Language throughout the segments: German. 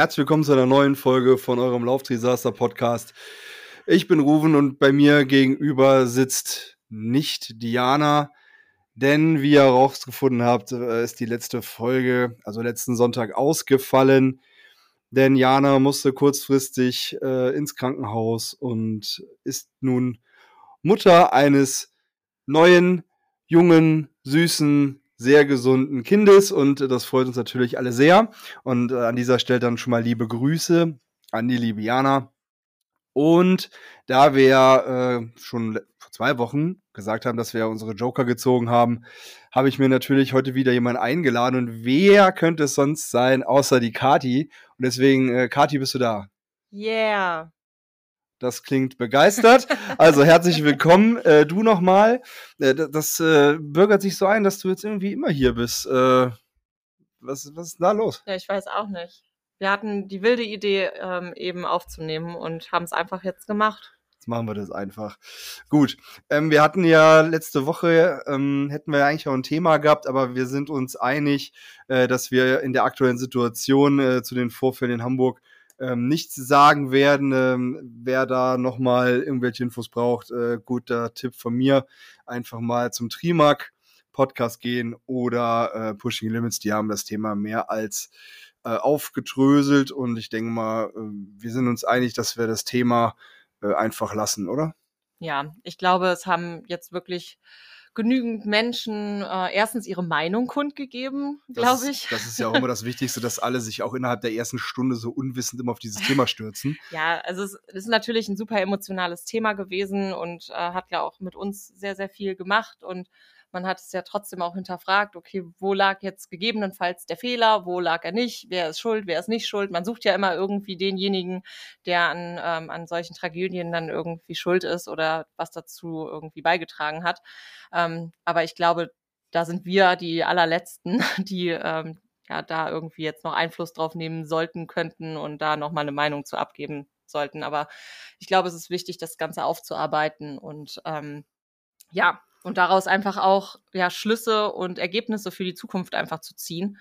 herzlich willkommen zu einer neuen Folge von eurem Laufdisaster Podcast. Ich bin Ruven und bei mir gegenüber sitzt nicht Diana, denn wie ihr herausgefunden habt, äh, ist die letzte Folge, also letzten Sonntag, ausgefallen. Denn Jana musste kurzfristig äh, ins Krankenhaus und ist nun Mutter eines neuen, jungen, süßen, sehr gesunden Kindes und das freut uns natürlich alle sehr. Und äh, an dieser Stelle dann schon mal liebe Grüße an die liebe Jana. Und da wir äh, schon vor zwei Wochen gesagt haben, dass wir unsere Joker gezogen haben, habe ich mir natürlich heute wieder jemanden eingeladen. Und wer könnte es sonst sein, außer die Kati? Und deswegen, äh, Kati, bist du da? Yeah. Das klingt begeistert. Also herzlich willkommen. Äh, du nochmal. Äh, das äh, bürgert sich so ein, dass du jetzt irgendwie immer hier bist. Äh, was, was ist da los? Ja, ich weiß auch nicht wir hatten die wilde Idee, ähm, eben aufzunehmen und haben es einfach jetzt gemacht. Jetzt machen wir das einfach. Gut. Ähm, wir hatten ja letzte Woche, ähm, hätten wir ja eigentlich auch ein Thema gehabt, aber wir sind uns einig, äh, dass wir in der aktuellen Situation äh, zu den Vorfällen in Hamburg ähm, nichts sagen werden. Ähm, wer da nochmal irgendwelche Infos braucht, äh, guter Tipp von mir. Einfach mal zum Trimark Podcast gehen oder äh, Pushing Limits. Die haben das Thema mehr als äh, aufgedröselt und ich denke mal, äh, wir sind uns einig, dass wir das Thema äh, einfach lassen, oder? Ja, ich glaube, es haben jetzt wirklich genügend Menschen äh, erstens ihre Meinung kundgegeben, glaube ich. Das ist ja auch immer das Wichtigste, dass alle sich auch innerhalb der ersten Stunde so unwissend immer auf dieses Thema stürzen. ja, also es ist natürlich ein super emotionales Thema gewesen und äh, hat ja auch mit uns sehr, sehr viel gemacht und man hat es ja trotzdem auch hinterfragt, okay, wo lag jetzt gegebenenfalls der Fehler, wo lag er nicht, wer ist schuld, wer ist nicht schuld. Man sucht ja immer irgendwie denjenigen, der an, ähm, an solchen Tragödien dann irgendwie schuld ist oder was dazu irgendwie beigetragen hat. Ähm, aber ich glaube, da sind wir die allerletzten, die ähm, ja da irgendwie jetzt noch Einfluss drauf nehmen sollten, könnten und da nochmal eine Meinung zu abgeben sollten. Aber ich glaube, es ist wichtig, das Ganze aufzuarbeiten und ähm, ja, und daraus einfach auch ja, Schlüsse und Ergebnisse für die Zukunft einfach zu ziehen.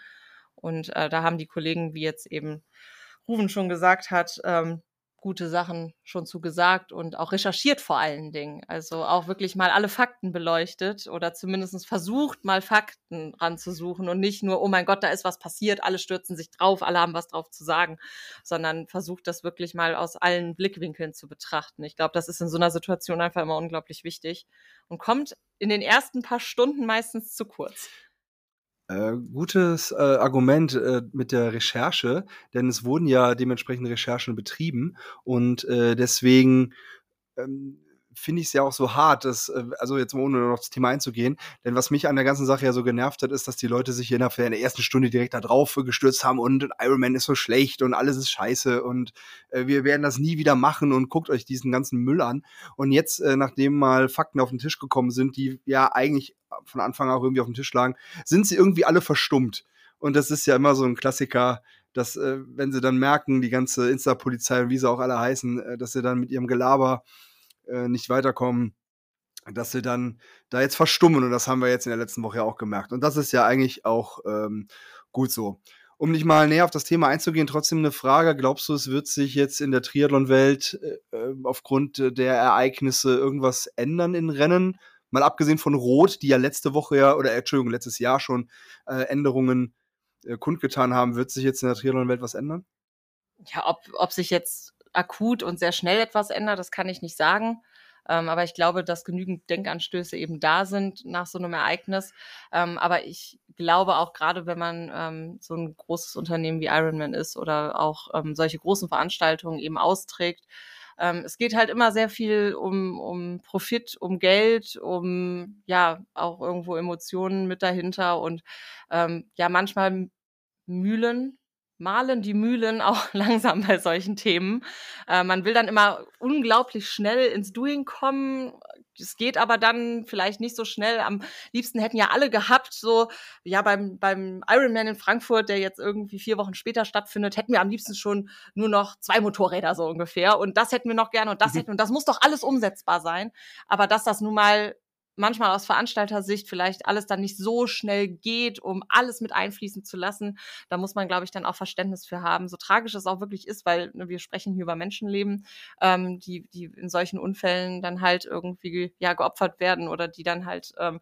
Und äh, da haben die Kollegen, wie jetzt eben Ruven schon gesagt hat, ähm, gute Sachen schon zu gesagt und auch recherchiert vor allen Dingen. Also auch wirklich mal alle Fakten beleuchtet oder zumindest versucht, mal Fakten ranzusuchen und nicht nur, oh mein Gott, da ist was passiert, alle stürzen sich drauf, alle haben was drauf zu sagen, sondern versucht das wirklich mal aus allen Blickwinkeln zu betrachten. Ich glaube, das ist in so einer Situation einfach immer unglaublich wichtig und kommt in den ersten paar Stunden meistens zu kurz. Äh, gutes äh, Argument äh, mit der Recherche, denn es wurden ja dementsprechend Recherchen betrieben und äh, deswegen ähm, finde ich es ja auch so hart, dass, äh, also jetzt mal ohne noch das Thema einzugehen, denn was mich an der ganzen Sache ja so genervt hat, ist, dass die Leute sich innerhalb der ersten Stunde direkt da drauf gestürzt haben und Iron Man ist so schlecht und alles ist scheiße und äh, wir werden das nie wieder machen und guckt euch diesen ganzen Müll an. Und jetzt, äh, nachdem mal Fakten auf den Tisch gekommen sind, die ja eigentlich von Anfang an auch irgendwie auf dem Tisch lagen, sind sie irgendwie alle verstummt. Und das ist ja immer so ein Klassiker, dass, äh, wenn sie dann merken, die ganze Insta-Polizei und wie sie auch alle heißen, äh, dass sie dann mit ihrem Gelaber äh, nicht weiterkommen, dass sie dann da jetzt verstummen. Und das haben wir jetzt in der letzten Woche ja auch gemerkt. Und das ist ja eigentlich auch ähm, gut so. Um nicht mal näher auf das Thema einzugehen, trotzdem eine Frage. Glaubst du, es wird sich jetzt in der Triathlon-Welt äh, äh aufgrund der Ereignisse irgendwas ändern in Rennen? Mal abgesehen von Rot, die ja letzte Woche ja, oder Entschuldigung, letztes Jahr schon äh, Änderungen äh, kundgetan haben, wird sich jetzt in der Triathlon-Welt was ändern? Ja, ob, ob sich jetzt akut und sehr schnell etwas ändert, das kann ich nicht sagen. Ähm, aber ich glaube, dass genügend Denkanstöße eben da sind nach so einem Ereignis. Ähm, aber ich glaube auch gerade, wenn man ähm, so ein großes Unternehmen wie Ironman ist oder auch ähm, solche großen Veranstaltungen eben austrägt, ähm, es geht halt immer sehr viel um, um Profit, um Geld, um ja auch irgendwo Emotionen mit dahinter und ähm, ja manchmal Mühlen malen die Mühlen auch langsam bei solchen Themen. Äh, man will dann immer unglaublich schnell ins Doing kommen. Es geht aber dann vielleicht nicht so schnell. Am liebsten hätten ja alle gehabt, so, ja, beim, beim Ironman in Frankfurt, der jetzt irgendwie vier Wochen später stattfindet, hätten wir am liebsten schon nur noch zwei Motorräder so ungefähr. Und das hätten wir noch gerne und das mhm. hätten, und das muss doch alles umsetzbar sein. Aber dass das nun mal manchmal aus Veranstalter-Sicht vielleicht alles dann nicht so schnell geht, um alles mit einfließen zu lassen. Da muss man, glaube ich, dann auch Verständnis für haben. So tragisch es auch wirklich ist, weil ne, wir sprechen hier über Menschenleben, ähm, die, die in solchen Unfällen dann halt irgendwie ja geopfert werden oder die dann halt ähm,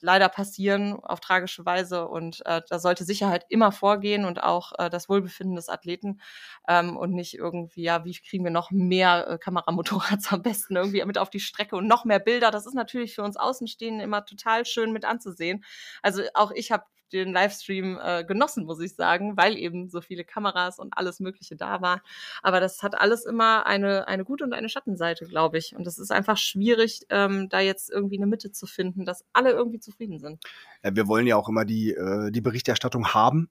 leider passieren auf tragische Weise und äh, da sollte Sicherheit immer vorgehen und auch äh, das Wohlbefinden des Athleten ähm, und nicht irgendwie, ja, wie kriegen wir noch mehr äh, Kameramotorrads am besten irgendwie mit auf die Strecke und noch mehr Bilder. Das ist natürlich für uns Außenstehende immer total schön mit anzusehen. Also auch ich habe den Livestream äh, genossen, muss ich sagen, weil eben so viele Kameras und alles Mögliche da war. Aber das hat alles immer eine, eine gute und eine Schattenseite, glaube ich. Und es ist einfach schwierig, ähm, da jetzt irgendwie eine Mitte zu finden, dass alle irgendwie zufrieden sind. Ja, wir wollen ja auch immer die, äh, die Berichterstattung haben.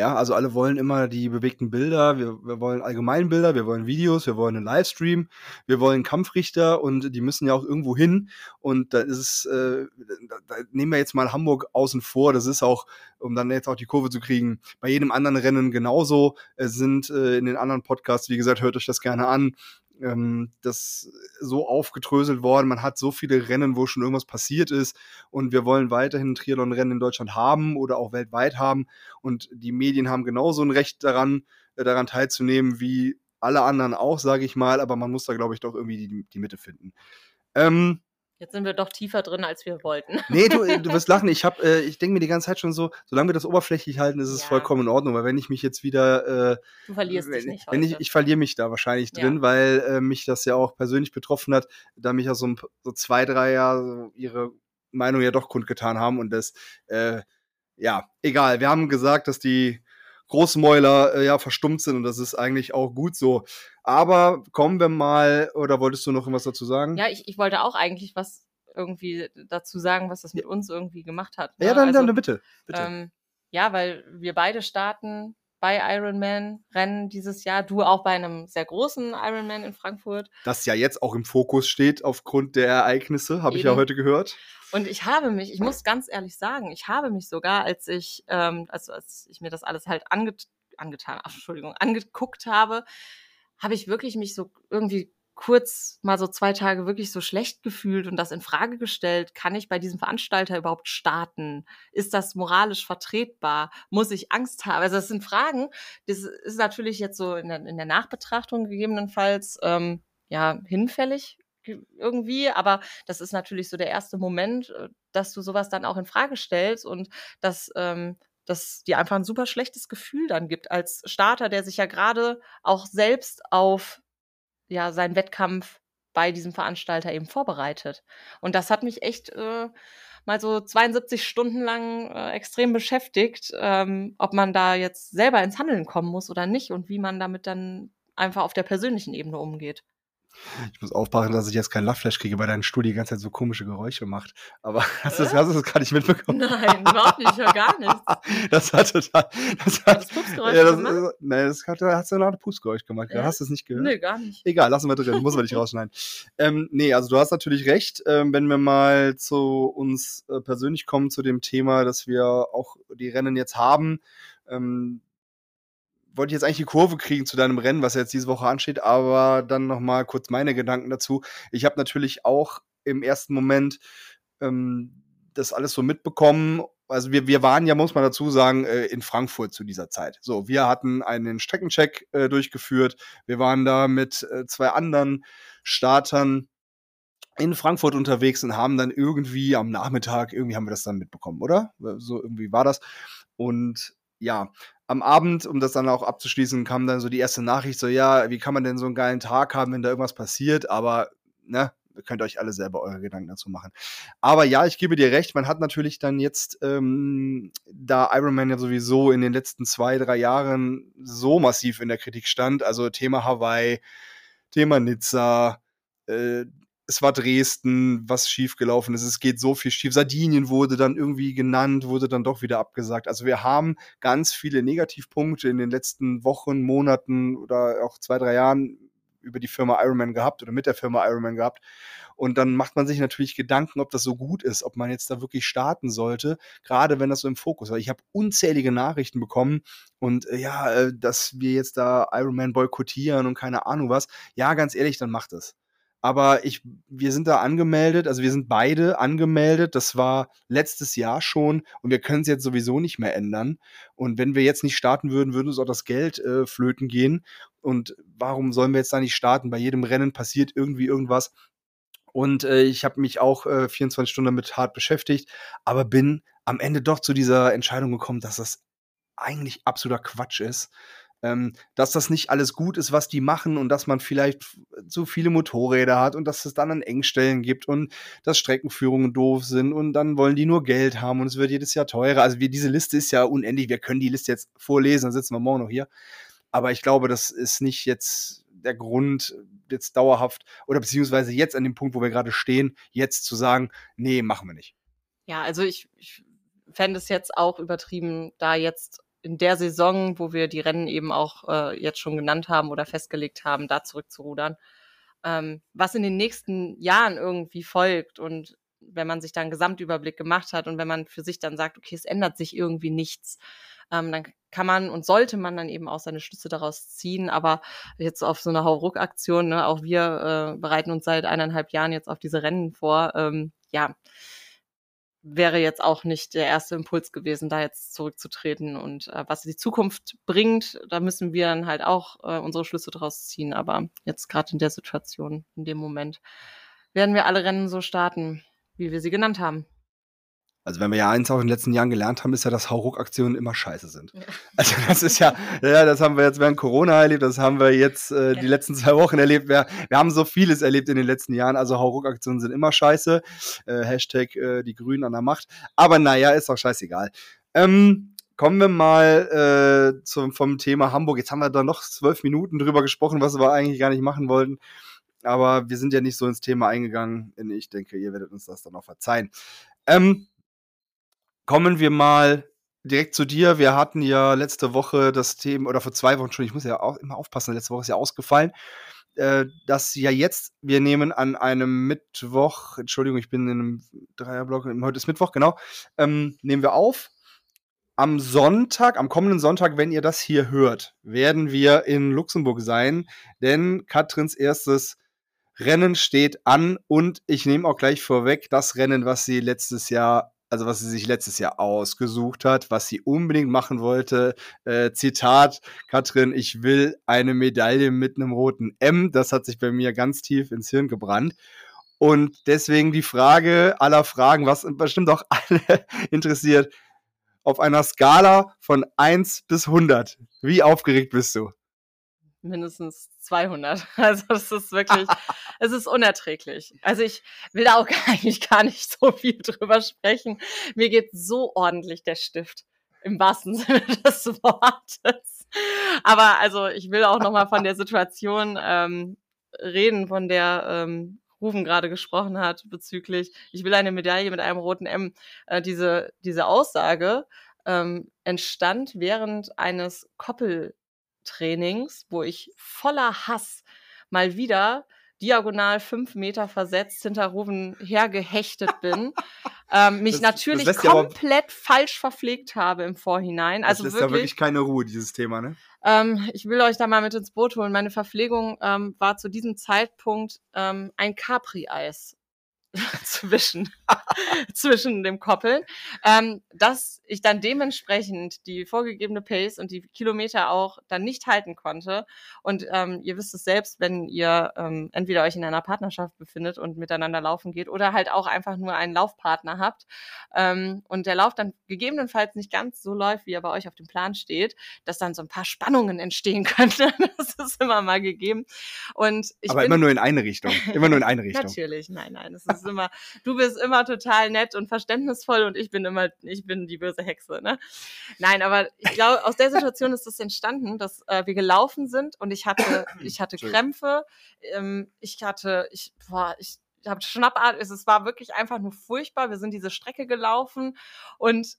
Ja, also alle wollen immer die bewegten Bilder, wir, wir wollen allgemein Bilder, wir wollen Videos, wir wollen einen Livestream, wir wollen Kampfrichter und die müssen ja auch irgendwo hin. Und da ist es, äh, da, da nehmen wir jetzt mal Hamburg außen vor, das ist auch, um dann jetzt auch die Kurve zu kriegen, bei jedem anderen Rennen genauso. Es sind äh, in den anderen Podcasts, wie gesagt, hört euch das gerne an, ähm, das so aufgedröselt worden. Man hat so viele Rennen, wo schon irgendwas passiert ist. Und wir wollen weiterhin Triathlon-Rennen in Deutschland haben oder auch weltweit haben. Und die Medien haben genauso ein Recht daran, äh, daran teilzunehmen, wie alle anderen auch, sage ich mal. Aber man muss da, glaube ich, doch irgendwie die, die Mitte finden. Ähm, Jetzt sind wir doch tiefer drin, als wir wollten. Nee, du, äh, du wirst lachen. Ich, hab, äh, ich denke mir die ganze Zeit schon so, solange wir das oberflächlich halten, ist es ja. vollkommen in Ordnung. Weil wenn ich mich jetzt wieder. Äh, du verlierst wenn, dich nicht. Wenn ich, ich verliere mich da wahrscheinlich drin, ja. weil äh, mich das ja auch persönlich betroffen hat, da mich ja so, ein, so zwei, drei Jahre ihre Meinung ja doch kundgetan haben. Und das, äh, ja, egal. Wir haben gesagt, dass die Großmäuler äh, ja verstummt sind und das ist eigentlich auch gut so. Aber kommen wir mal, oder wolltest du noch was dazu sagen? Ja, ich, ich wollte auch eigentlich was irgendwie dazu sagen, was das mit uns irgendwie gemacht hat. Ne? Ja, dann, also, dann bitte. bitte. Ähm, ja, weil wir beide starten bei Ironman-Rennen dieses Jahr. Du auch bei einem sehr großen Ironman in Frankfurt. Das ja jetzt auch im Fokus steht aufgrund der Ereignisse, habe ich ja heute gehört. Und ich habe mich, ich muss ganz ehrlich sagen, ich habe mich sogar, als ich, ähm, also als ich mir das alles halt anget angetan, ach, Entschuldigung, angeguckt habe, habe ich wirklich mich so irgendwie kurz mal so zwei Tage wirklich so schlecht gefühlt und das in Frage gestellt, kann ich bei diesem Veranstalter überhaupt starten? Ist das moralisch vertretbar? Muss ich Angst haben? Also das sind Fragen, das ist natürlich jetzt so in der, in der Nachbetrachtung gegebenenfalls ähm, ja hinfällig irgendwie, aber das ist natürlich so der erste Moment, äh, dass du sowas dann auch in Frage stellst und dass ähm, das dir einfach ein super schlechtes Gefühl dann gibt als Starter, der sich ja gerade auch selbst auf ja seinen Wettkampf bei diesem Veranstalter eben vorbereitet. Und das hat mich echt äh, mal so 72 Stunden lang äh, extrem beschäftigt, ähm, ob man da jetzt selber ins Handeln kommen muss oder nicht und wie man damit dann einfach auf der persönlichen Ebene umgeht. Ich muss aufpassen, dass ich jetzt keinen Lachflash kriege, weil dein Stuhl die ganze Zeit so komische Geräusche macht. Aber hast du das, hast du das gar nicht mitbekommen? Nein, überhaupt nicht, ich höre gar nichts. Das hat total. Das hat, das Pupsgeräusch ja, das, gemacht? Nein, das hat, hat so ein Pupsgeräusch gemacht. Ja? Hast du es nicht gehört? Nee, gar nicht. Egal, lassen wir drin, muss man nicht rausschneiden. ähm, nee, also du hast natürlich recht, ähm, wenn wir mal zu uns äh, persönlich kommen, zu dem Thema, dass wir auch die Rennen jetzt haben. Ähm, wollte ich jetzt eigentlich die Kurve kriegen zu deinem Rennen, was jetzt diese Woche ansteht, aber dann noch mal kurz meine Gedanken dazu. Ich habe natürlich auch im ersten Moment ähm, das alles so mitbekommen. Also wir, wir waren ja, muss man dazu sagen, äh, in Frankfurt zu dieser Zeit. So, wir hatten einen Streckencheck äh, durchgeführt. Wir waren da mit äh, zwei anderen Startern in Frankfurt unterwegs und haben dann irgendwie am Nachmittag, irgendwie haben wir das dann mitbekommen, oder? So irgendwie war das. Und ja, am Abend, um das dann auch abzuschließen, kam dann so die erste Nachricht, so, ja, wie kann man denn so einen geilen Tag haben, wenn da irgendwas passiert, aber, ne, ihr könnt euch alle selber eure Gedanken dazu machen. Aber ja, ich gebe dir recht, man hat natürlich dann jetzt, ähm, da Iron Man ja sowieso in den letzten zwei, drei Jahren so massiv in der Kritik stand, also Thema Hawaii, Thema Nizza, äh, es war Dresden, was schiefgelaufen ist. Es geht so viel schief. Sardinien wurde dann irgendwie genannt, wurde dann doch wieder abgesagt. Also wir haben ganz viele Negativpunkte in den letzten Wochen, Monaten oder auch zwei, drei Jahren über die Firma Ironman gehabt oder mit der Firma Ironman gehabt. Und dann macht man sich natürlich Gedanken, ob das so gut ist, ob man jetzt da wirklich starten sollte, gerade wenn das so im Fokus war. Ich habe unzählige Nachrichten bekommen und äh, ja, äh, dass wir jetzt da Ironman boykottieren und keine Ahnung was. Ja, ganz ehrlich, dann macht es. Aber ich, wir sind da angemeldet, also wir sind beide angemeldet. Das war letztes Jahr schon und wir können es jetzt sowieso nicht mehr ändern. Und wenn wir jetzt nicht starten würden, würde uns auch das Geld äh, flöten gehen. Und warum sollen wir jetzt da nicht starten? Bei jedem Rennen passiert irgendwie irgendwas. Und äh, ich habe mich auch äh, 24 Stunden damit hart beschäftigt, aber bin am Ende doch zu dieser Entscheidung gekommen, dass das eigentlich absoluter Quatsch ist ähm, dass das nicht alles gut ist, was die machen und dass man vielleicht zu viele Motorräder hat und dass es dann an Engstellen gibt und dass Streckenführungen doof sind und dann wollen die nur Geld haben und es wird jedes Jahr teurer. Also wir, diese Liste ist ja unendlich. Wir können die Liste jetzt vorlesen, dann sitzen wir morgen noch hier. Aber ich glaube, das ist nicht jetzt der Grund, jetzt dauerhaft oder beziehungsweise jetzt an dem Punkt, wo wir gerade stehen, jetzt zu sagen, nee, machen wir nicht. Ja, also ich, ich fände es jetzt auch übertrieben, da jetzt in der Saison, wo wir die Rennen eben auch äh, jetzt schon genannt haben oder festgelegt haben, da zurückzurudern. Ähm, was in den nächsten Jahren irgendwie folgt und wenn man sich da einen Gesamtüberblick gemacht hat und wenn man für sich dann sagt, okay, es ändert sich irgendwie nichts, ähm, dann kann man und sollte man dann eben auch seine Schlüsse daraus ziehen. Aber jetzt auf so eine Hauruck-Aktion, ne, auch wir äh, bereiten uns seit eineinhalb Jahren jetzt auf diese Rennen vor. Ähm, ja, wäre jetzt auch nicht der erste Impuls gewesen, da jetzt zurückzutreten. Und äh, was die Zukunft bringt, da müssen wir dann halt auch äh, unsere Schlüsse draus ziehen. Aber jetzt gerade in der Situation, in dem Moment, werden wir alle Rennen so starten, wie wir sie genannt haben. Also wenn wir ja eins auch in den letzten Jahren gelernt haben, ist ja, dass Hauruck-Aktionen immer scheiße sind. Ja. Also das ist ja, ja, das haben wir jetzt während Corona erlebt, das haben wir jetzt äh, ja. die letzten zwei Wochen erlebt. Wir, wir haben so vieles erlebt in den letzten Jahren. Also Hauruck-Aktionen sind immer scheiße. Äh, Hashtag äh, die Grünen an der Macht. Aber naja, ist auch scheißegal. Ähm, kommen wir mal äh, zum, vom Thema Hamburg. Jetzt haben wir da noch zwölf Minuten drüber gesprochen, was wir eigentlich gar nicht machen wollten. Aber wir sind ja nicht so ins Thema eingegangen. Ich denke, ihr werdet uns das dann auch verzeihen. Ähm, kommen wir mal direkt zu dir. Wir hatten ja letzte Woche das Thema, oder vor zwei Wochen schon, ich muss ja auch immer aufpassen, letzte Woche ist ja ausgefallen, äh, dass ja jetzt, wir nehmen an einem Mittwoch, Entschuldigung, ich bin in einem Dreierblock, heute ist Mittwoch, genau, ähm, nehmen wir auf. Am Sonntag, am kommenden Sonntag, wenn ihr das hier hört, werden wir in Luxemburg sein, denn Katrins erstes Rennen steht an und ich nehme auch gleich vorweg das Rennen, was sie letztes Jahr also was sie sich letztes Jahr ausgesucht hat, was sie unbedingt machen wollte. Äh, Zitat, Katrin, ich will eine Medaille mit einem roten M. Das hat sich bei mir ganz tief ins Hirn gebrannt. Und deswegen die Frage aller Fragen, was bestimmt auch alle interessiert, auf einer Skala von 1 bis 100, wie aufgeregt bist du? mindestens 200. Also es ist wirklich, es ist unerträglich. Also ich will da auch eigentlich gar nicht so viel drüber sprechen. Mir geht so ordentlich der Stift im wahrsten Sinne des Wortes. Aber also ich will auch noch mal von der Situation ähm, reden, von der ähm, Rufen gerade gesprochen hat bezüglich, ich will eine Medaille mit einem roten M. Äh, diese diese Aussage ähm, entstand während eines Koppel Trainings, wo ich voller Hass mal wieder diagonal fünf Meter versetzt hinter Ruven hergehechtet bin, ähm, mich das, natürlich das komplett aber, falsch verpflegt habe im Vorhinein. Also das wirklich, ja wirklich keine Ruhe, dieses Thema, ne? Ähm, ich will euch da mal mit ins Boot holen. Meine Verpflegung ähm, war zu diesem Zeitpunkt ähm, ein Capri-Eis. zwischen, zwischen dem Koppeln, ähm, dass ich dann dementsprechend die vorgegebene Pace und die Kilometer auch dann nicht halten konnte. Und ähm, ihr wisst es selbst, wenn ihr ähm, entweder euch in einer Partnerschaft befindet und miteinander laufen geht oder halt auch einfach nur einen Laufpartner habt ähm, und der Lauf dann gegebenenfalls nicht ganz so läuft, wie er bei euch auf dem Plan steht, dass dann so ein paar Spannungen entstehen könnten. das ist immer mal gegeben. Und ich Aber immer nur in eine Richtung. Immer nur in eine Richtung. Natürlich, nein, nein. Es ist immer, du bist immer total nett und verständnisvoll und ich bin immer, ich bin die böse Hexe, ne? Nein, aber ich glaube, aus der Situation ist das entstanden, dass äh, wir gelaufen sind und ich hatte, ich hatte Krämpfe, ähm, ich hatte, ich, boah, ich, ich habe Schnappatmung, es war wirklich einfach nur furchtbar. Wir sind diese Strecke gelaufen und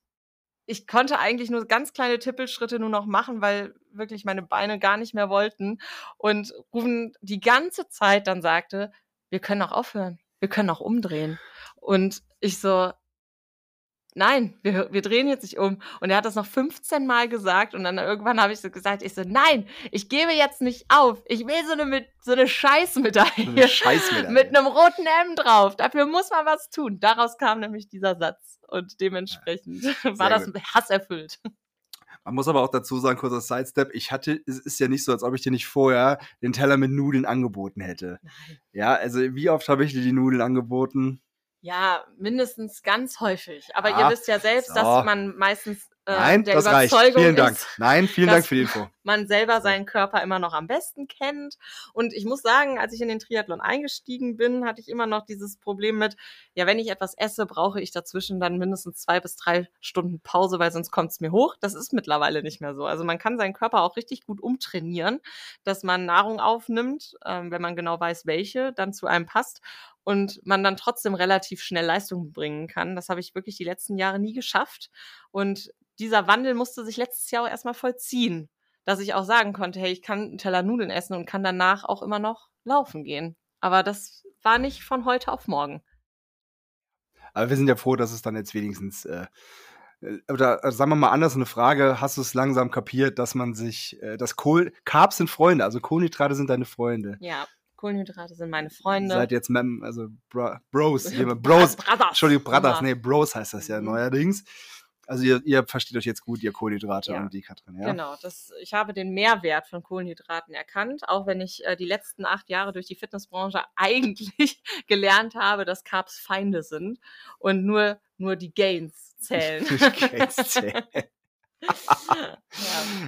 ich konnte eigentlich nur ganz kleine Tippelschritte nur noch machen, weil wirklich meine Beine gar nicht mehr wollten. Und Rufen die ganze Zeit dann sagte, wir können auch aufhören wir können auch umdrehen. Und ich so, nein, wir, wir drehen jetzt nicht um. Und er hat das noch 15 Mal gesagt und dann irgendwann habe ich so gesagt, ich so, nein, ich gebe jetzt nicht auf. Ich will so eine, mit, so eine Scheißmedaille. So eine Scheißmedaille. mit einem roten M drauf. Dafür muss man was tun. Daraus kam nämlich dieser Satz. Und dementsprechend war das gut. hasserfüllt. Man muss aber auch dazu sagen, kurzer Sidestep, ich hatte, es ist ja nicht so, als ob ich dir nicht vorher den Teller mit Nudeln angeboten hätte. Nein. Ja, also wie oft habe ich dir die Nudeln angeboten? Ja, mindestens ganz häufig. Aber Ah, ihr wisst ja selbst, so. dass man meistens äh, Nein, der das reicht. Überzeugung Vielen Dank. ist, Nein, vielen dass- Dank für die Info. man selber seinen Körper immer noch am besten kennt. Und ich muss sagen, als ich in den Triathlon eingestiegen bin, hatte ich immer noch dieses Problem mit, ja, wenn ich etwas esse, brauche ich dazwischen dann mindestens zwei bis drei Stunden Pause, weil sonst kommt es mir hoch. Das ist mittlerweile nicht mehr so. Also man kann seinen Körper auch richtig gut umtrainieren, dass man Nahrung aufnimmt, ähm, wenn man genau weiß, welche dann zu einem passt. Und man dann trotzdem relativ schnell Leistung bringen kann. Das habe ich wirklich die letzten Jahre nie geschafft. Und dieser Wandel musste sich letztes Jahr auch erstmal vollziehen dass ich auch sagen konnte, hey, ich kann einen Teller Nudeln essen und kann danach auch immer noch laufen gehen. Aber das war nicht von heute auf morgen. Aber wir sind ja froh, dass es dann jetzt wenigstens, äh, äh, oder äh, sagen wir mal anders eine Frage, hast du es langsam kapiert, dass man sich, äh, dass Kohl, Carbs sind Freunde, also Kohlenhydrate sind deine Freunde. Ja, Kohlenhydrate sind meine Freunde. Seid jetzt Mem, also Bro, Bros, Bros, Brothers. Entschuldigung, Brothers, Ja. nee, Bros heißt das ja Mhm. neuerdings. Also ihr, ihr versteht euch jetzt gut, ihr Kohlenhydrate Ja. und die Katrin, ja? Genau, das, ich habe den Mehrwert von Kohlenhydraten erkannt, auch wenn ich äh, die letzten acht Jahre durch die Fitnessbranche eigentlich gelernt habe, dass Carbs Feinde sind und nur, nur die Gains zählen. ja.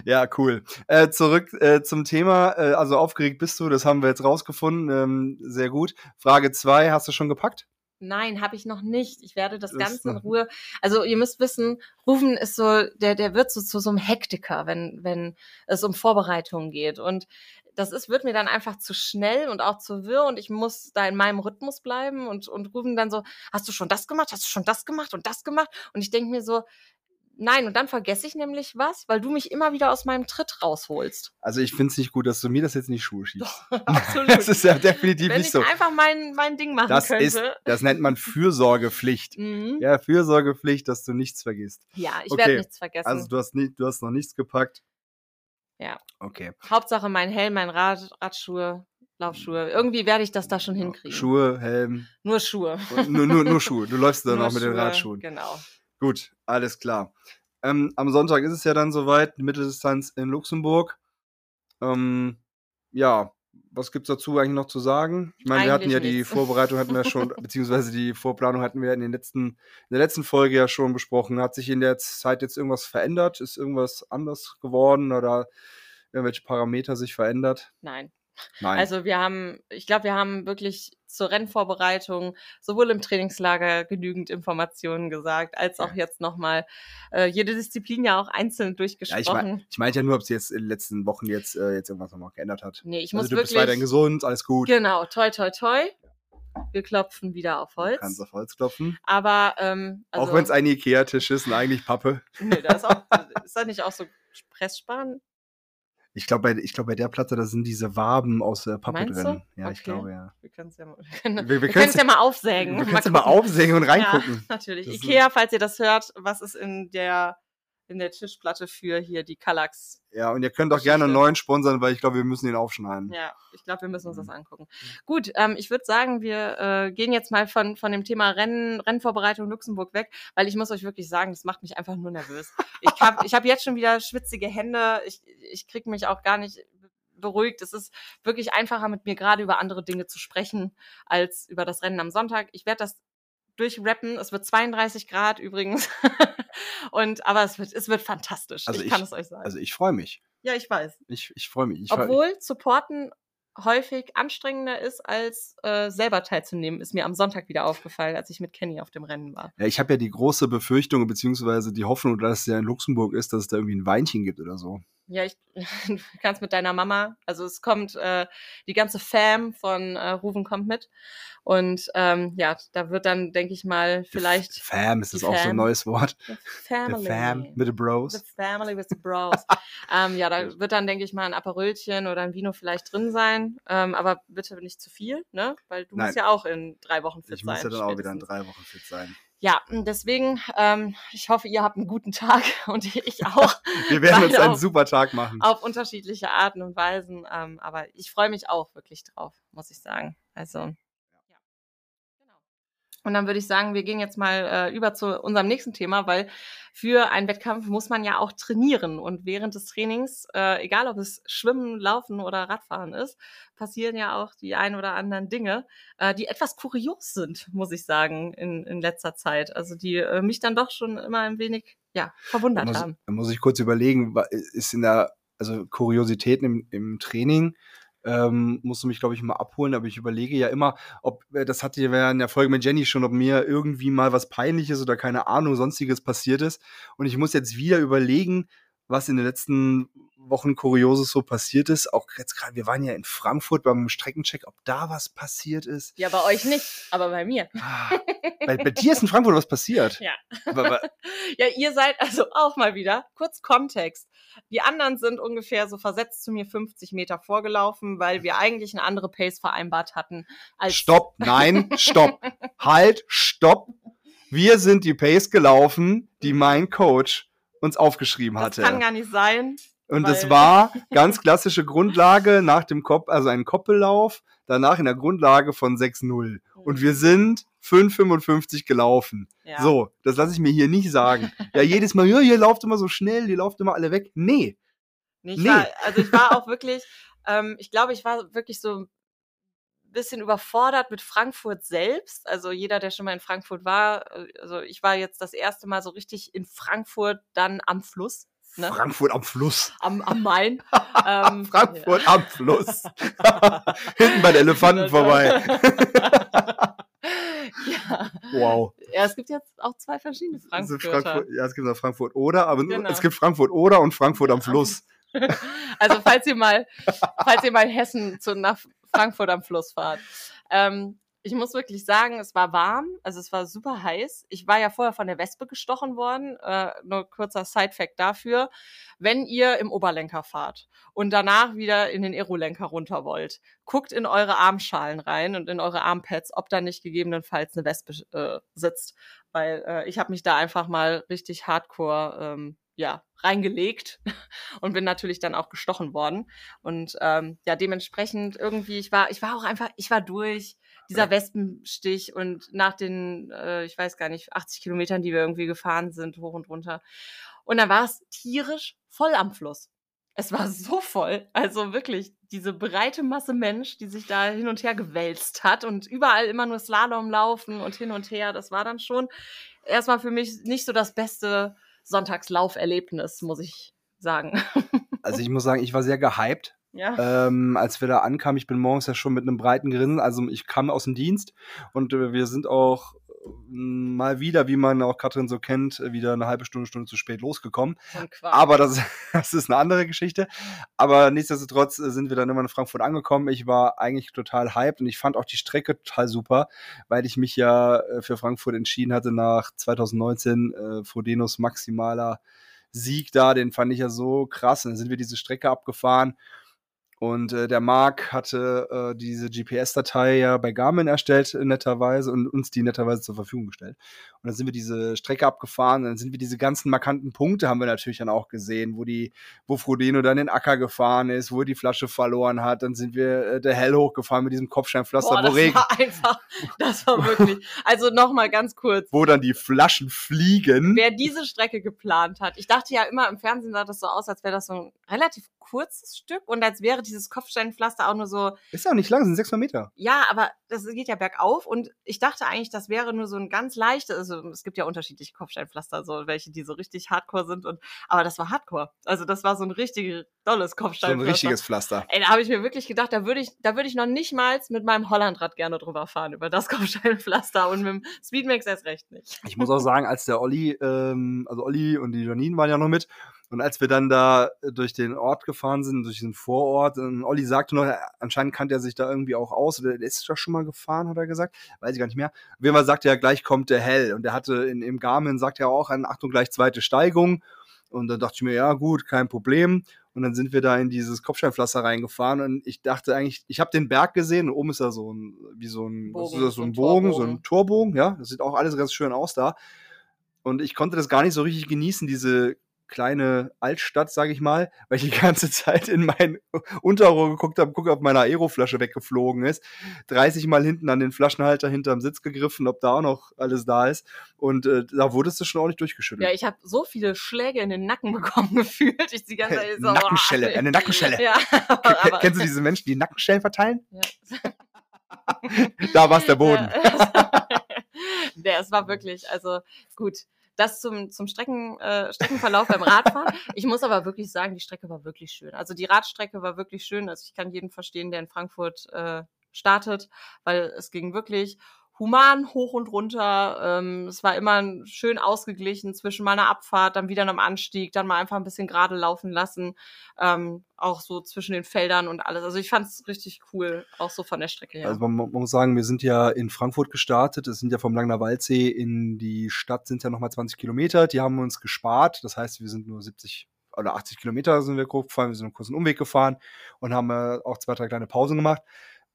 Ja, cool. Äh, zurück äh, zum Thema. Äh, also aufgeregt bist du, das haben wir jetzt rausgefunden. Ähm, sehr gut. Frage zwei, hast du schon gepackt? Nein, habe ich noch nicht. Ich werde das Das Ganze in Ruhe. Also ihr müsst wissen, Rufen ist so, der, der wird so zu so einem Hektiker, wenn, wenn es um Vorbereitungen geht. Und das ist, wird mir dann einfach zu schnell und auch zu wirr und ich muss da in meinem Rhythmus bleiben und, und Rufen dann so, hast du schon das gemacht? Hast du schon das gemacht und das gemacht? Und ich denke mir so, nein, und dann vergesse ich nämlich was, weil du mich immer wieder aus meinem Tritt rausholst. Also ich finde es nicht gut, dass du mir das jetzt in die Schuhe schiebst. Absolut. Das ist ja definitiv wenn nicht ich so. einfach mein, mein Ding machen Das könnte. ist, das nennt man Fürsorgepflicht. Mhm. Ja, Fürsorgepflicht, dass du nichts vergisst. Ja, ich Okay. werde nichts vergessen. Also du hast, nie, du hast noch nichts gepackt. Ja. Okay. Hauptsache mein Helm, mein Rad, Radschuhe, Laufschuhe. Irgendwie werde ich das da schon hinkriegen. Schuhe, Helm, Nur Schuhe. nur, nur, nur Schuhe. Du läufst dann Nur auch mit den Schuhe, Radschuhen. Genau. Gut, alles klar. Ähm, am Sonntag ist es ja dann soweit, Mitteldistanz in Luxemburg. Ähm, ja, was gibt's dazu eigentlich noch zu sagen? Ich meine, wir hatten ja die nichts. Vorbereitung hatten wir schon, beziehungsweise die Vorplanung hatten wir in den letzten, in der letzten Folge ja schon besprochen. Hat sich in der Zeit jetzt irgendwas verändert? Ist irgendwas anders geworden oder irgendwelche Parameter sich verändert? Nein. Nein. Also wir haben, ich glaube, wir haben wirklich zur Rennvorbereitung sowohl im Trainingslager genügend Informationen gesagt, als auch jetzt nochmal äh, jede Disziplin ja auch einzeln ja, ich durchgesprochen. meine ich meinte ja nur, ob es jetzt in den letzten Wochen jetzt, äh, jetzt irgendwas nochmal geändert hat. nee, ich also muss du bist wirklich. weiterhin gesund, alles gut. Genau, toi, toi, toi. Wir klopfen wieder auf Du Holz. kannst auf Holz klopfen. Aber ähm, also, auch wenn es ein Ikea-Tisch ist und eigentlich Pappe. nee, da ist, auch, ist da nicht auch so Pressspan? Ich glaube, bei, ich glaub, bei der Platte, da sind diese Waben aus äh, Pappe Meinst drin. du? Ja, ich Okay. glaube, ja. Wir können es ja mal, wir können, Wir- wir wir können können's- ja mal aufsägen. Du Mal kannst ja mal aufsägen und reingucken. Ja, natürlich. Das Ikea, falls ihr das hört, was ist in der in der Tischplatte für hier die Kallax? Ja, und ihr könnt auch gerne einen neuen sponsern, weil ich glaube, wir müssen ihn aufschneiden. Ja, ich glaube, wir müssen uns das Mhm. angucken. Gut, ähm, ich würde sagen, wir äh, gehen jetzt mal von, von dem Thema Rennen, Rennvorbereitung Luxemburg weg, weil ich muss euch wirklich sagen, das macht mich einfach nur nervös. Ich habe ich hab jetzt schon wieder schwitzige Hände. Ich, ich kriege mich auch gar nicht beruhigt. Es ist wirklich einfacher, mit mir gerade über andere Dinge zu sprechen, als über das Rennen am Sonntag. Ich werde das durchrappen. Es wird 32 Grad übrigens. Und aber es wird, es wird fantastisch. Also ich, kann ich- es euch sagen. Also ich freue mich. ja, ich weiß. Ich, ich freue mich. Ich Obwohl Supporten häufig anstrengender ist, als äh, selber teilzunehmen, ist mir am Sonntag wieder aufgefallen, als ich mit Kenny auf dem Rennen war. ja, ich habe ja die große Befürchtung, beziehungsweise die Hoffnung, dass es ja in Luxemburg ist, dass es da irgendwie ein Weinchen gibt oder so. Ja, ich du kannst mit deiner Mama, also es kommt, äh, die ganze Fam von äh, Ruven kommt mit. Und ähm, ja, da wird dann, denke ich mal, vielleicht Fam, ist das auch so ein neues Wort? the The Family. Fam mit the Bros. The Family with the Bros. ähm, ja, da wird dann, denke ich mal, ein Aperölchen oder ein Vino vielleicht drin sein. Ähm, aber bitte nicht zu viel, ne? Weil du Nein. musst ja auch in drei Wochen fit Ich sein. muss ja dann auch wieder in drei Wochen fit sein. Ja, deswegen, ähm, ich hoffe, ihr habt einen guten Tag und ich auch. Wir werden uns einen super Tag machen. Auf unterschiedliche Arten und Weisen. Ähm, aber ich freue mich auch wirklich drauf, muss ich sagen. Also. Und dann würde ich sagen, wir gehen jetzt mal äh, über zu unserem nächsten Thema, weil für einen Wettkampf muss man ja auch trainieren. Und während des Trainings, äh, egal ob es Schwimmen, Laufen oder Radfahren ist, passieren ja auch die ein oder anderen Dinge, äh, die etwas kurios sind, muss ich sagen, in, in letzter Zeit. Also die äh, mich dann doch schon immer ein wenig ja, verwundert muss, haben. da muss ich kurz überlegen, ist in der, also Kuriositäten im, im Training, ähm, musst du mich, glaube ich, mal abholen, aber ich überlege ja immer, ob, äh, das hatte ja in der Folge mit Jenny schon, ob mir irgendwie mal was Peinliches oder keine Ahnung, sonstiges passiert ist. Und ich muss jetzt wieder überlegen, was in den letzten Wochen Kurioses so passiert ist. Auch jetzt gerade, wir waren ja in Frankfurt beim Streckencheck, ob da was passiert ist. Ja, bei euch nicht, aber bei mir. Ah, bei, bei dir ist in Frankfurt was passiert. Ja. Aber, aber, Ja, ihr seid also auch mal wieder, kurz Kontext. Die anderen sind ungefähr so versetzt zu mir 50 Meter vorgelaufen, weil wir eigentlich eine andere Pace vereinbart hatten. Als Stopp, nein, stopp. halt, stopp. Wir sind die Pace gelaufen, die mein Coach uns aufgeschrieben Das hatte. kann gar nicht sein. Und es war ganz klassische Grundlage nach dem Kopf, also ein Koppellauf, danach in der Grundlage von 6-0. Und wir sind 5,55 gelaufen. Ja. So, das lasse ich mir hier nicht sagen. Ja, jedes Mal, ja, ihr lauft immer so schnell, ihr lauft immer alle weg. Nee, Nee, ich Nee. War, also ich war auch wirklich, ähm, ich glaube, ich war wirklich so bisschen überfordert mit Frankfurt selbst. Also jeder, der schon mal in Frankfurt war, äh, also ich war jetzt das erste Mal so richtig in Frankfurt, dann am Fluss, ne? Frankfurt am Fluss. am, am Main. ähm, Frankfurt am Fluss. Hinten bei den Elefanten vorbei. ja. Wow. ja, es gibt jetzt auch zwei verschiedene Also Frankfurter. Frankfurt, ja, es gibt noch Frankfurt oder, aber Genau. es gibt Frankfurt oder und Frankfurt am Fluss. Also falls ihr mal, falls ihr mal in Hessen zu, nach Frankfurt am Fluss fahrt. Ähm, ich muss wirklich sagen, es war warm, also es war super heiß. Ich war ja vorher von der Wespe gestochen worden. Äh, nur kurzer Side-Fact dafür. Wenn ihr im Oberlenker fahrt und danach wieder in den Aerolenker runter wollt, guckt in eure Armschalen rein und in eure Armpads, ob da nicht gegebenenfalls eine Wespe äh, sitzt. Weil äh, ich habe mich da einfach mal richtig hardcore ähm, ja, reingelegt und bin natürlich dann auch gestochen worden. Und ähm, ja, dementsprechend irgendwie, ich war, ich war auch einfach, ich war durch dieser Wespenstich und nach den, äh, ich weiß gar nicht, 80 Kilometern, die wir irgendwie gefahren sind, hoch und runter. Und dann war es tierisch voll am Fluss. Es war so voll, also wirklich diese breite Masse Mensch, die sich da hin und her gewälzt hat und überall immer nur Slalom laufen und hin und her. Das war dann schon erstmal für mich nicht so das beste Sonntagslauferlebnis, muss ich sagen. Also ich muss sagen, ich war sehr gehypt, ja. ähm, als wir da ankamen. Ich bin morgens ja schon mit einem breiten Grinsen, also ich kam aus dem Dienst und äh, wir sind auch mal wieder, wie man auch Katrin so kennt, äh, wieder eine halbe Stunde, Stunde zu spät losgekommen. Aber das, das ist eine andere Geschichte. Aber nichtsdestotrotz äh, sind wir dann immer in Frankfurt angekommen. Ich war eigentlich total hyped und ich fand auch die Strecke total super, weil ich mich ja äh, für Frankfurt entschieden hatte nach 2019 äh, Frodenos maximaler Sieg da. Den fand ich ja so krass. Und dann sind wir diese Strecke abgefahren. Und äh, der Marc hatte äh, diese GPS-Datei ja bei Garmin erstellt, äh, netterweise, und uns die netterweise zur Verfügung gestellt. Und dann sind wir diese Strecke abgefahren, dann sind wir diese ganzen markanten Punkte haben wir natürlich dann auch gesehen, wo die, wo Frodeno dann den Acker gefahren ist, wo er die Flasche verloren hat. Dann sind wir äh, der Hell hochgefahren mit diesem Kopfsteinpflaster, Boah, wo, das Regen, war einfach, das war wirklich, also nochmal ganz kurz. wo dann die Flaschen fliegen. Wer diese Strecke geplant hat, ich dachte ja immer im Fernsehen sah das so aus, als wäre das so ein relativ kurzes Stück und als wäre dieses Kopfsteinpflaster auch nur so, Ist auch nicht lang, sind 600 Meter. ja, aber das geht ja bergauf und ich dachte eigentlich, das wäre nur so ein ganz leichtes, also es gibt ja unterschiedliche Kopfsteinpflaster, so welche, die so richtig hardcore sind und, aber das war hardcore. Also das war so ein richtig dolles So ein Kopfsteinpflaster. richtiges Pflaster. Ey, da habe ich mir wirklich gedacht, da würde ich, da würde ich noch nicht mal mit meinem Hollandrad gerne drüber fahren, über das Kopfsteinpflaster und mit dem Speedmax erst recht nicht. Ich muss auch sagen, als der Olli, ähm, also Olli und die Janine waren ja noch mit. Und als wir dann da äh, durch den Ort gefahren sind, durch den Vorort, und Olli sagte noch, äh, anscheinend kannte er sich da irgendwie auch aus, oder der ist doch schon mal gefahren, hat er gesagt, weiß ich gar nicht mehr. Auf jeden Fall sagte er, gleich kommt der Hell. Und der hatte in, im Garmin, sagt er auch, an Achtung, gleich zweite Steigung. Und dann dachte ich mir, ja gut, kein Problem. Und dann sind wir da in dieses Kopfsteinpflaster reingefahren und ich dachte eigentlich, ich habe den Berg gesehen und oben ist da so ein, wie so ein, Bogen, was ist das, so so ein ein Bogen, so Torbogen. ein Torbogen, ja. Das sieht auch alles ganz schön aus da. Und ich konnte das gar nicht so richtig genießen, diese kleine Altstadt, sage ich mal, weil ich die ganze Zeit in mein Unterrohr geguckt habe, gucke, ob meine Aeroflasche weggeflogen ist. 30 Mal hinten an den Flaschenhalter hinterm Sitz gegriffen, ob da auch noch alles da ist. Und äh, da wurdest du schon ordentlich durchgeschüttelt. Ja, ich habe so viele Schläge in den Nacken bekommen gefühlt. Ich die ganze Zeit so, Nackenschelle, oh, eine Nackenschelle. Ja, aber, Ke- aber, Kennst du diese Menschen, die Nackenschellen verteilen? Ja. Da war es der Boden. Ja, es war wirklich, also gut. Das zum, zum Strecken, äh, Streckenverlauf beim Radfahren. Ich muss aber wirklich sagen, die Strecke war wirklich schön. Also die Radstrecke war wirklich schön. Also ich kann jeden verstehen, der in Frankfurt äh, startet, weil es ging wirklich human hoch und runter. Ähm, es war immer schön ausgeglichen zwischen meiner Abfahrt, dann wieder einem Anstieg, dann mal einfach ein bisschen gerade laufen lassen. Ähm, auch so zwischen den Feldern und alles. Also ich fand es richtig cool, auch so von der Strecke her. Also man, man muss sagen, wir sind ja in Frankfurt gestartet. Es sind ja vom Langner Waldsee in die Stadt sind ja nochmal 20 Kilometer. Die haben wir uns gespart. Das heißt, wir sind nur 70 oder 80 Kilometer sind wir grob gefahren. Wir sind einen kurzen Umweg gefahren und haben äh, auch zwei, drei kleine Pausen gemacht.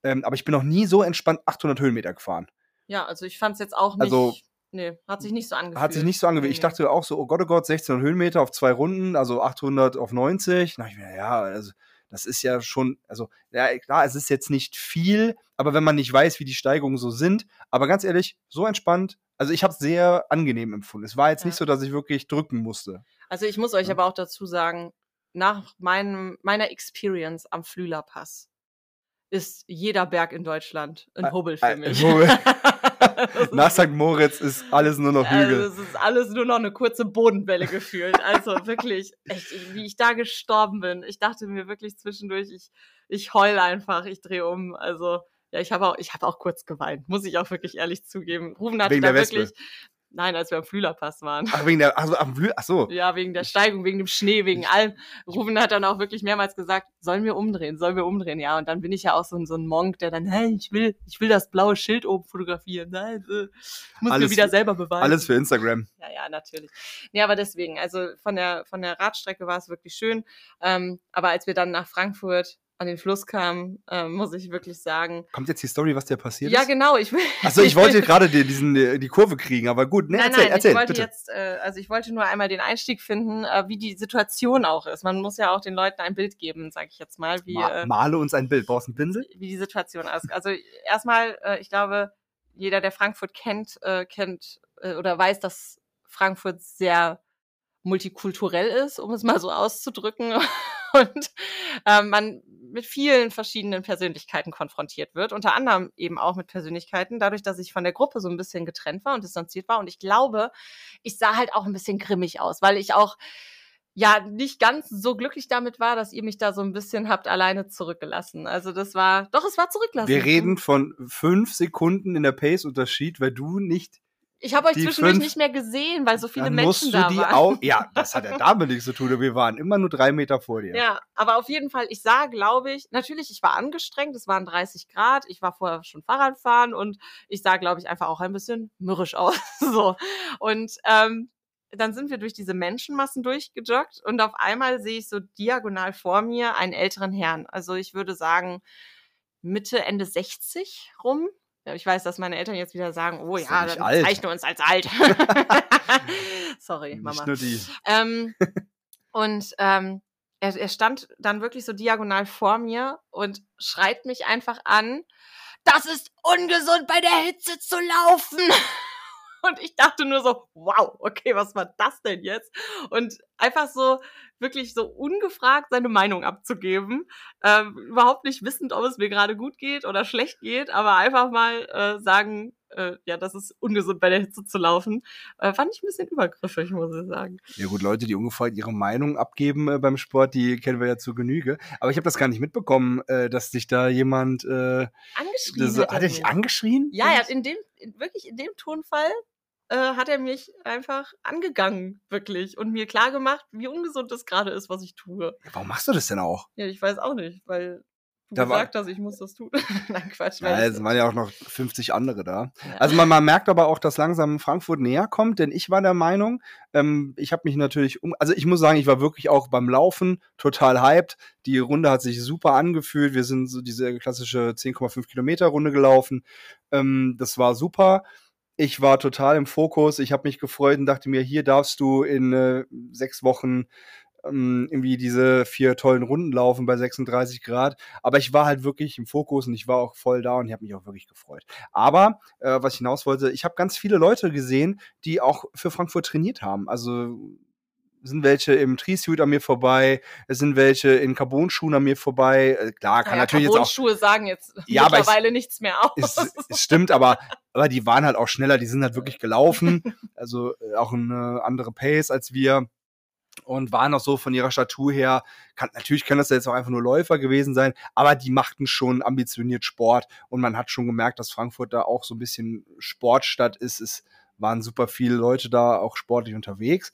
Ähm, aber ich bin noch nie so entspannt 800 Höhenmeter gefahren. Ja, also ich fand es jetzt auch nicht. Also- nee, hat sich nicht so angefühlt. Hat sich nicht so angefühlt. Ich dachte auch so, oh Gott, oh Gott, 1600 Höhenmeter auf zwei Runden, also 800 auf 90. Na, ich mir, ja, also das ist ja schon, also ja, klar, es ist jetzt nicht viel, aber wenn man nicht weiß, wie die Steigungen so sind, aber ganz ehrlich, so entspannt, also ich habe es sehr angenehm empfunden. Es war jetzt Ja. nicht so, dass ich wirklich drücken musste. Also ich muss euch Ja. aber auch dazu sagen, nach meinem, meiner Experience am Flülerpass ist jeder Berg in Deutschland ein Hubbel für mich. Nach St. Moritz ist alles nur noch Also Hügel. es ist alles nur noch eine kurze Bodenwelle gefühlt. Also wirklich, echt, wie ich da gestorben bin. Ich dachte mir wirklich zwischendurch, ich, ich heul einfach, ich drehe um. Also ja, ich habe auch, ich habe auch kurz geweint, muss ich auch wirklich ehrlich zugeben. Rufen Wegen da wirklich, nein, als wir am Flülerpass waren. Ach, wegen der, also am Blü, ach so. Ja, wegen der Steigung, wegen dem Schnee, wegen allem. Rufen hat dann auch wirklich mehrmals gesagt, sollen wir umdrehen, sollen wir umdrehen, ja. Und dann bin ich ja auch so, ein- so ein Monk, der dann, hey, ich will, ich will das blaue Schild oben fotografieren. Nein, äh, muss Alles- mir wieder selber beweisen. Alles für Instagram. Ja, ja, natürlich. Nee, aber deswegen, also von der, von der Radstrecke war es wirklich schön. Ähm, aber als wir dann nach Frankfurt an den Fluss kamen, ähm, muss ich wirklich sagen, Kommt jetzt die Story, was dir passiert ja, ist? genau, ich will. Achso, ich wollte gerade die, diesen, äh, die Kurve kriegen, aber gut, ne, nein, erzähl, nein, erzähl, ich wollte bitte. jetzt, äh, also ich wollte nur einmal den Einstieg finden, äh, wie die Situation auch ist. Man muss ja auch den Leuten ein Bild geben, sage ich jetzt mal, wie, Ma äh, male uns ein Bild. Brauchst du einen Pinsel? wie die Situation ist. Also erstmal, äh, ich glaube, jeder, der Frankfurt kennt, äh, kennt äh, oder weiß, dass Frankfurt sehr multikulturell ist, um es mal so auszudrücken. Und äh, man mit vielen verschiedenen Persönlichkeiten konfrontiert wird, unter anderem eben auch mit Persönlichkeiten, dadurch, dass ich von der Gruppe so ein bisschen getrennt war und distanziert war. Und ich glaube, ich sah halt auch ein bisschen grimmig aus, weil ich auch ja nicht ganz so glücklich damit war, dass ihr mich da so ein bisschen habt alleine zurückgelassen. Also das war, doch, es war zurücklassen. Wir reden von fünf Sekunden in der Pace-Unterschied, weil du nicht. Ich habe euch die zwischendurch fünf- nicht mehr gesehen, weil so viele Menschen da die waren. Au Ja, das hat ja damit nichts zu tun. Wir waren immer nur drei Meter vor dir. Ja, aber auf jeden Fall, ich sah, glaube ich, natürlich, ich war angestrengt, es waren 30 Grad, ich war vorher schon Fahrradfahren und ich sah, glaube ich, einfach auch ein bisschen mürrisch aus. so. Und ähm, dann sind wir durch diese Menschenmassen durchgejoggt und auf einmal sehe ich so diagonal vor mir einen älteren Herrn. Also ich würde sagen, Mitte, Ende 60 rum. Ja, Ich weiß, dass meine Eltern jetzt wieder sagen, oh ja, nicht dann zeichne uns als alt. Sorry, Mama. Nicht nur die. Ähm, und ähm, er, er stand dann wirklich so diagonal vor mir und schreit mich einfach an, das ist ungesund bei der Hitze zu laufen. Und ich dachte nur so, wow, okay, was war das denn jetzt? Und einfach so, wirklich so ungefragt seine Meinung abzugeben, ähm, überhaupt nicht wissend, ob es mir gerade gut geht oder schlecht geht, aber einfach mal äh, sagen, äh, ja, das ist ungesund bei der Hitze zu laufen, äh, fand ich ein bisschen übergriffig, muss ich sagen. Ja gut, Leute, die ungefragt ihre Meinung abgeben äh, beim Sport, die kennen wir ja zu Genüge. Aber ich habe das gar nicht mitbekommen, äh, dass dich da jemand. Äh, Angeschrien das, hat, hat er dich angeschrien? Ja, er hat in dem, wirklich in dem Tonfall äh, hat er mich einfach angegangen, wirklich, und mir klar gemacht, wie ungesund das gerade ist, was ich tue. Ja, Warum machst du das denn auch? Ja, ich weiß auch nicht, weil du Da war- gesagt hast, ich muss das tun. Nein, Quatsch. Ja, es waren ja auch noch 50 andere da. Ja. Also man, man merkt aber auch, dass langsam Frankfurt näher kommt, denn ich war der Meinung, ähm, ich habe mich natürlich um, also ich muss sagen, ich war wirklich auch beim Laufen total hyped. Die Runde hat sich super angefühlt. Wir sind so diese klassische 10,5 Kilometer Runde gelaufen. Ähm, das war super. Ich war total im Fokus. Ich habe mich gefreut und dachte mir, hier darfst du in äh, sechs Wochen ähm, irgendwie diese vier tollen Runden laufen bei 36 Grad. Aber ich war halt wirklich im Fokus und ich war auch voll da und ich habe mich auch wirklich gefreut. Aber äh, was ich hinaus wollte, ich habe ganz viele Leute gesehen, die auch für Frankfurt trainiert haben. Also sind welche im Tree-Suit an mir vorbei, es sind welche in Carbon-Schuhen an mir vorbei. Äh, klar, kann Naja, natürlich jetzt auch Carbon-Schuhe sagen jetzt Ja, aber ich- mittlerweile nichts mehr aus. es, es stimmt, aber, aber die waren halt auch schneller, die sind halt wirklich gelaufen. Also äh, auch eine andere Pace als wir. Und waren auch so von ihrer Statur her, kann, natürlich können das ja jetzt auch einfach nur Läufer gewesen sein, aber die machten schon ambitioniert Sport und man hat schon gemerkt, dass Frankfurt da auch so ein bisschen Sportstadt ist. Es waren super viele Leute da auch sportlich unterwegs.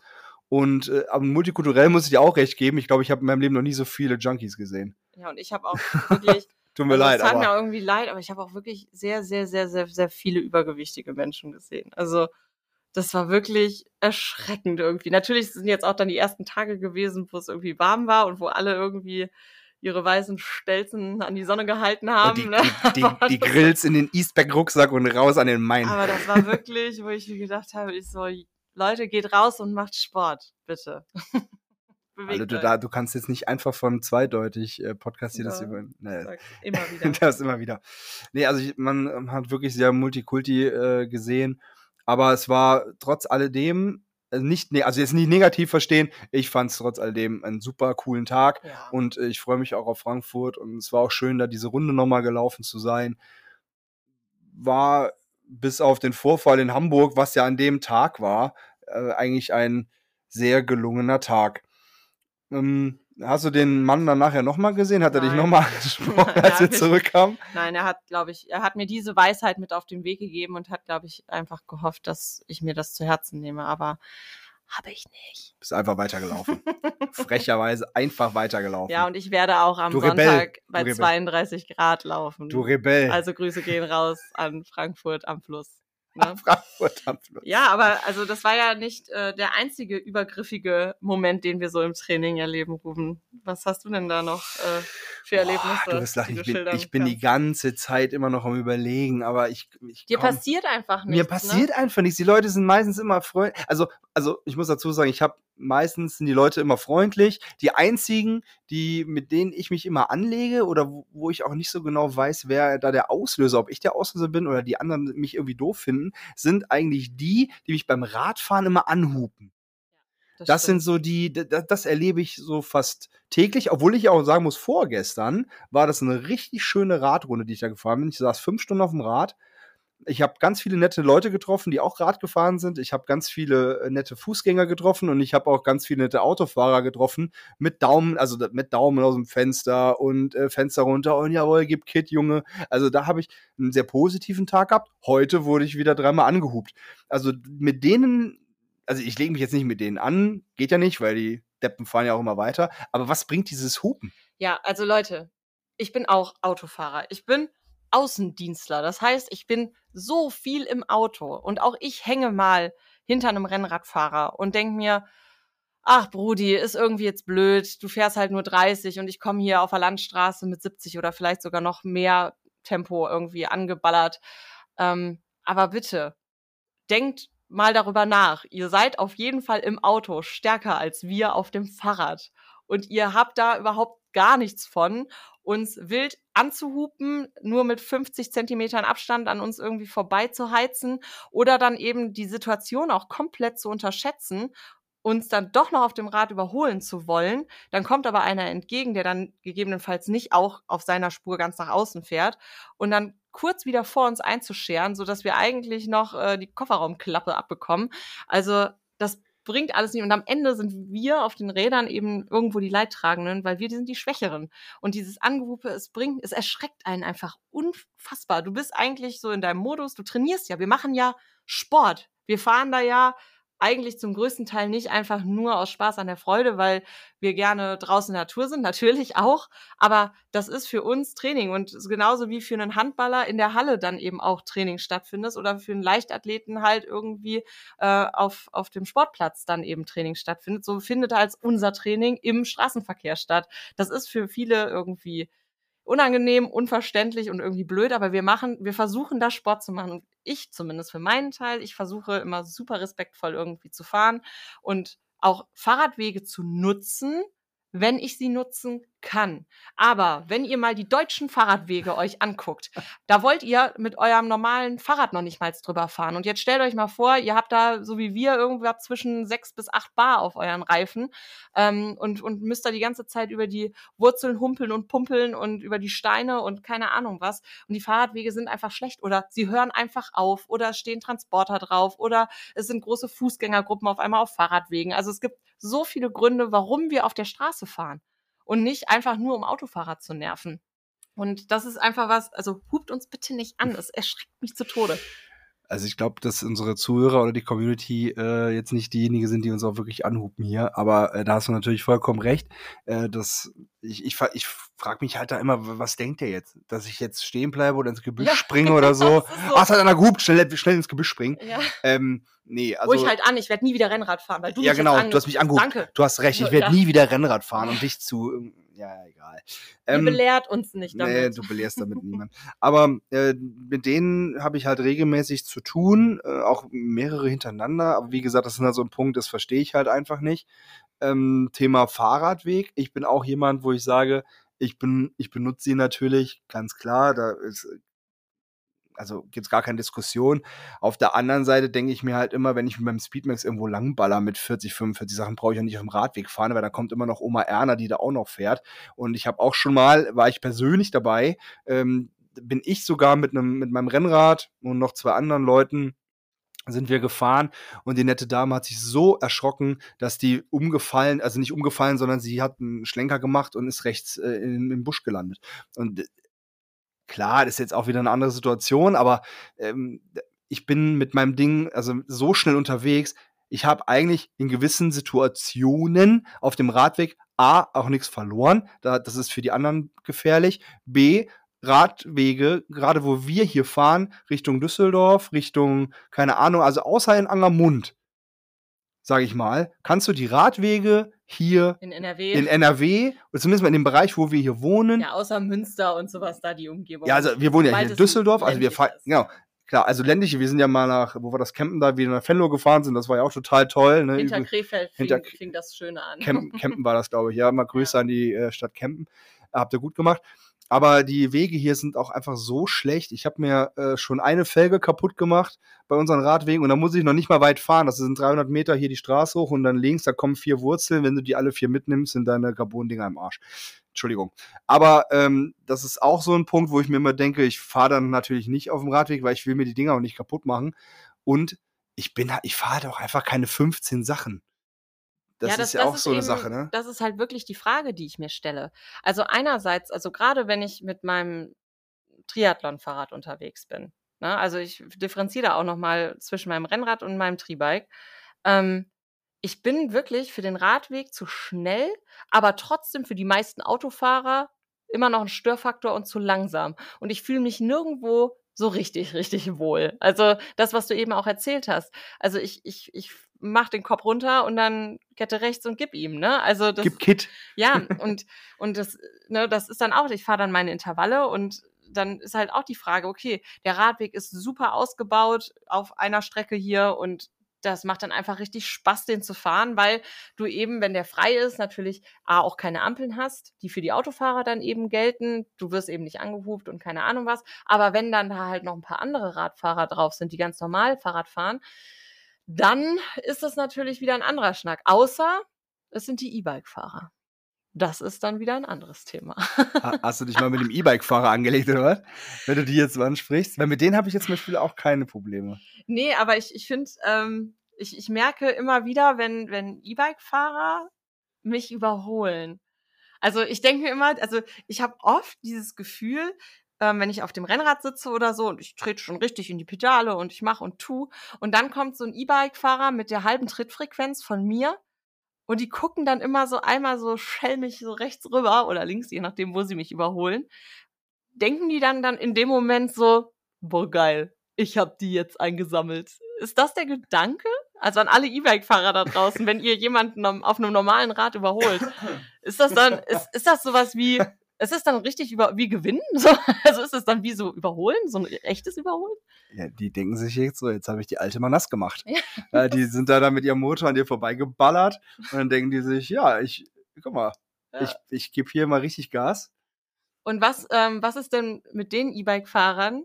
Und äh, aber multikulturell muss ich dir auch recht geben. Ich glaube, ich habe in meinem Leben noch nie so viele Junkies gesehen. Ja, und ich habe auch wirklich, Tut mir also leid, es tat mir aber auch irgendwie leid, aber ich habe auch wirklich sehr, sehr, sehr, sehr, sehr viele übergewichtige Menschen gesehen. Also das war wirklich erschreckend irgendwie. Natürlich sind jetzt auch dann die ersten Tage gewesen, wo es irgendwie warm war und wo alle irgendwie ihre weißen Stelzen an die Sonne gehalten haben. die, ne? die, die, die Grills in den Eastback-Rucksack und raus an den Main. Aber das war wirklich, wo ich mir gedacht habe, ich so, Leute, geht raus und macht Sport, bitte. Also du, da, du kannst jetzt nicht einfach von zweideutig äh, Podcast hier das Ja, über. Sag's immer wieder. das immer wieder. Nee, also ich, man ähm, hat wirklich sehr Multikulti äh, gesehen, aber es war trotz alledem äh, nicht, ne also jetzt nicht negativ verstehen, ich fand es trotz alledem einen super coolen Tag ja. und äh, ich freue mich auch auf Frankfurt und es war auch schön, da diese Runde nochmal gelaufen zu sein. War bis auf den Vorfall in Hamburg, was ja an dem Tag war, äh, eigentlich ein sehr gelungener Tag. Ähm, hast du den Mann dann nachher nochmal gesehen? Hat er dich nochmal angesprochen, als wir ich- zurückkamen? Nein, er hat, glaube ich, er hat mir diese Weisheit mit auf den Weg gegeben und hat, glaube ich, einfach gehofft, dass ich mir das zu Herzen nehme. Aber habe ich nicht. Bist einfach weitergelaufen. Frecherweise einfach weitergelaufen. Ja, und ich werde auch am Du Rebell, Sonntag bei Rebell. 32 Grad laufen. du Rebell. also Grüße gehen raus an Frankfurt am Fluss. Ne? Frankfurt am Fluss. Ja, aber also das war ja nicht äh, der einzige übergriffige Moment, den wir so im Training erleben, Ruben. Was hast du denn da noch äh, für Erlebnisse? Boah, du wirst lachen, ich bin, ich bin die ganze Zeit immer noch am überlegen, aber ich, ich Dir komm- passiert einfach nichts. mir passiert einfach nichts. Die Leute sind meistens immer freundlich. Also, also ich muss dazu sagen, ich habe meistens sind die Leute immer freundlich. Die einzigen, die mit denen ich mich immer anlege oder wo, wo ich auch nicht so genau weiß, wer da der Auslöser, ob ich der Auslöser bin oder die anderen mich irgendwie doof finden, sind eigentlich die, die mich beim Radfahren immer anhupen. Ne? Das sind so die, das, das erlebe ich so fast täglich, obwohl ich auch sagen muss, vorgestern war das eine richtig schöne Radrunde, die ich da gefahren bin. Ich saß fünf Stunden auf dem Rad. Ich habe ganz viele nette Leute getroffen, die auch Rad gefahren sind. Ich habe ganz viele äh, nette Fußgänger getroffen und ich habe auch ganz viele nette Autofahrer getroffen mit Daumen, also mit Daumen aus dem Fenster und äh, Fenster runter und jawohl, gib Kit, Junge. Also da habe ich einen sehr positiven Tag gehabt. Heute wurde ich wieder dreimal angehupt. Also mit denen also ich lege mich jetzt nicht mit denen an, geht ja nicht, weil die Deppen fahren ja auch immer weiter. Aber was bringt dieses Hupen? Ja, also Leute, ich bin auch Autofahrer. Ich bin Außendienstler. Das heißt, ich bin so viel im Auto und auch ich hänge mal hinter einem Rennradfahrer und denk mir, ach Brudi, ist irgendwie jetzt blöd, du fährst halt nur 30 und ich komme hier auf der Landstraße mit 70 oder vielleicht sogar noch mehr Tempo irgendwie angeballert. Ähm, aber bitte, denkt mal darüber nach. Ihr seid auf jeden Fall im Auto stärker als wir auf dem Fahrrad. Und ihr habt da überhaupt gar nichts von, uns wild anzuhupen, nur mit 50 Zentimetern Abstand an uns irgendwie vorbei oder dann eben die Situation auch komplett zu unterschätzen, uns dann doch noch auf dem Rad überholen zu wollen. Dann kommt aber einer entgegen, der dann gegebenenfalls nicht auch auf seiner Spur ganz nach außen fährt und dann kurz wieder vor uns einzuscheren, so wir eigentlich noch äh, die Kofferraumklappe abbekommen. Also das bringt alles nicht. Und am Ende sind wir auf den Rädern eben irgendwo die Leidtragenden, weil wir sind die Schwächeren. Und dieses Angehupe, es bringt, es erschreckt einen einfach unfassbar. Du bist eigentlich so in deinem Modus, du trainierst ja, wir machen ja Sport. Wir fahren da ja eigentlich zum größten Teil nicht einfach nur aus Spaß an der Freude, weil wir gerne draußen in der Natur sind, natürlich auch, aber das ist für uns Training und genauso wie für einen Handballer in der Halle dann eben auch Training stattfindet oder für einen Leichtathleten halt irgendwie äh, auf, auf dem Sportplatz dann eben Training stattfindet, so findet als unser Training im Straßenverkehr statt. Das ist für viele irgendwie unangenehm, unverständlich und irgendwie blöd, aber wir machen, wir versuchen da Sport zu machen. Und ich zumindest für meinen Teil, ich versuche immer super respektvoll irgendwie zu fahren und auch Fahrradwege zu nutzen, wenn ich sie nutzen kann. Aber wenn ihr mal die deutschen Fahrradwege euch anguckt, da wollt ihr mit eurem normalen Fahrrad noch nicht mal drüber fahren. Und jetzt stellt euch mal vor, ihr habt da, so wie wir, irgendwo zwischen sechs bis acht Bar auf euren Reifen ähm, und, und müsst da die ganze Zeit über die Wurzeln humpeln und pumpeln und über die Steine und keine Ahnung was. Und die Fahrradwege sind einfach schlecht oder sie hören einfach auf oder stehen Transporter drauf oder es sind große Fußgängergruppen auf einmal auf Fahrradwegen. Also es gibt so viele Gründe, warum wir auf der Straße fahren und nicht einfach nur um Autofahrer zu nerven. Und das ist einfach was, also hupt uns bitte nicht an, das erschreckt mich zu Tode. Also ich glaube, dass unsere Zuhörer oder die Community äh, jetzt nicht diejenigen sind, die uns auch wirklich anhupen hier. Aber äh, da hast du natürlich vollkommen recht. Äh, dass ich ich, ich frage mich halt da immer, was denkt der jetzt? Dass ich jetzt stehen bleibe oder ins Gebüsch ja, springe oder so? so. Ach, es hat einer gehupt, schnell, schnell ins Gebüsch springen. Ja. Ähm, nee, also. Ruhig halt an, ich werde nie wieder Rennrad fahren, weil du Ja, genau, du hast mich angehupt. Danke. Du hast recht, ich werde ja. nie wieder Rennrad fahren und dich zu ähm, ja, egal. Ähm, belehrt uns nicht damit. Nee, du belehrst damit niemand. Aber äh, mit denen habe ich halt regelmäßig zu tun, äh, auch mehrere hintereinander. Aber wie gesagt, das ist halt so ein Punkt, das verstehe ich halt einfach nicht. Ähm, Thema Fahrradweg. Ich bin auch jemand, wo ich sage, ich bin, ich benutze sie natürlich, ganz klar. Da ist also gibt's gar keine Diskussion. Auf der anderen Seite denke ich mir halt immer, wenn ich mit meinem Speedmax irgendwo langballer mit 40, 45 Sachen, brauche ich ja nicht auf dem Radweg fahren, weil da kommt immer noch Oma Erna, die da auch noch fährt. Und ich habe auch schon mal, war ich persönlich dabei, ähm, bin ich sogar mit einem mit meinem Rennrad und noch zwei anderen Leuten sind wir gefahren und die nette Dame hat sich so erschrocken, dass die umgefallen, also nicht umgefallen, sondern sie hat einen Schlenker gemacht und ist rechts äh, in, im Busch gelandet. Und Klar, das ist jetzt auch wieder eine andere Situation, aber ähm, ich bin mit meinem Ding also so schnell unterwegs. Ich habe eigentlich in gewissen Situationen auf dem Radweg A auch nichts verloren. Da, das ist für die anderen gefährlich. B, Radwege, gerade wo wir hier fahren, Richtung Düsseldorf, Richtung, keine Ahnung, also außer in Angermund, sage ich mal, kannst du die Radwege hier in NRW. in NRW, oder zumindest mal in dem Bereich, wo wir hier wohnen. Ja, außer Münster und sowas da, die Umgebung. Ja, also wir wohnen ja hier in Düsseldorf, also wir fahren, genau, klar, also ländliche, wir sind ja mal nach, wo wir das Campen da, wieder nach Venlo gefahren sind, das war ja auch total toll. Ne? Hinter Krefeld fing, hinter, fing das Schöne an. Campen, Campen war das, glaube ich, ja, mal Grüße ja. an die äh, Stadt Campen. Habt ihr gut gemacht. Aber die Wege hier sind auch einfach so schlecht. Ich habe mir äh, schon eine Felge kaputt gemacht bei unseren Radwegen und da muss ich noch nicht mal weit fahren. Das sind 300 Meter hier die Straße hoch und dann links, da kommen vier Wurzeln. Wenn du die alle vier mitnimmst, sind deine Carbon-Dinger im Arsch. Entschuldigung. Aber ähm, das ist auch so ein Punkt, wo ich mir immer denke, ich fahre dann natürlich nicht auf dem Radweg, weil ich will mir die Dinger auch nicht kaputt machen. Und ich bin, ich fahre halt auch einfach keine 15 Sachen. Das, ja, das ist ja das auch ist so eine Sache, ne? Das ist halt wirklich die Frage, die ich mir stelle. Also einerseits, also gerade wenn ich mit meinem Triathlon-Fahrrad unterwegs bin, ne? also ich differenziere da auch nochmal zwischen meinem Rennrad und meinem Tribike. Ähm, ich bin wirklich für den Radweg zu schnell, aber trotzdem für die meisten Autofahrer immer noch ein Störfaktor und zu langsam. Und ich fühle mich nirgendwo so richtig, richtig wohl. Also das, was du eben auch erzählt hast. Also ich, ich, ich mach den Kopf runter und dann Kette rechts und gib ihm, ne? Also das, gib Kit. Ja, und, und das, ne, das ist dann auch, ich fahre dann meine Intervalle und dann ist halt auch die Frage, okay, der Radweg ist super ausgebaut auf einer Strecke hier und das macht dann einfach richtig Spaß, den zu fahren, weil du eben, wenn der frei ist, natürlich A, auch keine Ampeln hast, die für die Autofahrer dann eben gelten. Du wirst eben nicht angehupt und keine Ahnung was. Aber wenn dann da halt noch ein paar andere Radfahrer drauf sind, die ganz normal Fahrrad fahren, dann ist das natürlich wieder ein anderer Schnack. Außer es sind die E-Bike-Fahrer. Das ist dann wieder ein anderes Thema. Hast du dich mal mit dem E-Bike-Fahrer angelegt, oder was? Wenn du die jetzt so ansprichst. Weil mit denen habe ich jetzt zum Beispiel auch keine Probleme. Nee, aber ich, ich finde, ähm, ich, ich merke immer wieder, wenn, wenn E-Bike-Fahrer mich überholen. Also ich denke mir immer, also ich habe oft dieses Gefühl, ähm, wenn ich auf dem Rennrad sitze oder so und ich trete schon richtig in die Pedale und ich mache und tu. Und dann kommt so ein E-Bike-Fahrer mit der halben Trittfrequenz von mir und die gucken dann immer so einmal so schelmig so rechts rüber oder links, je nachdem, wo sie mich überholen. Denken die dann dann in dem Moment so, boah, geil, ich hab die jetzt eingesammelt. Ist das der Gedanke? Also an alle E-Bike-Fahrer da draußen, wenn ihr jemanden auf einem normalen Rad überholt, ist das dann, ist, ist das sowas wie, ist es dann richtig über, wie gewinnen? So, also ist es dann wie so überholen, so ein echtes Überholen? Ja, die denken sich jetzt so, jetzt habe ich die alte mal nass gemacht. Ja. Äh, die sind da dann mit ihrem Motor an dir vorbeigeballert und dann denken die sich, ja, ich, guck mal, ja. ich, ich gebe hier mal richtig Gas. Und was, ähm, was ist denn mit den E-Bike-Fahrern,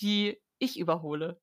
die ich überhole?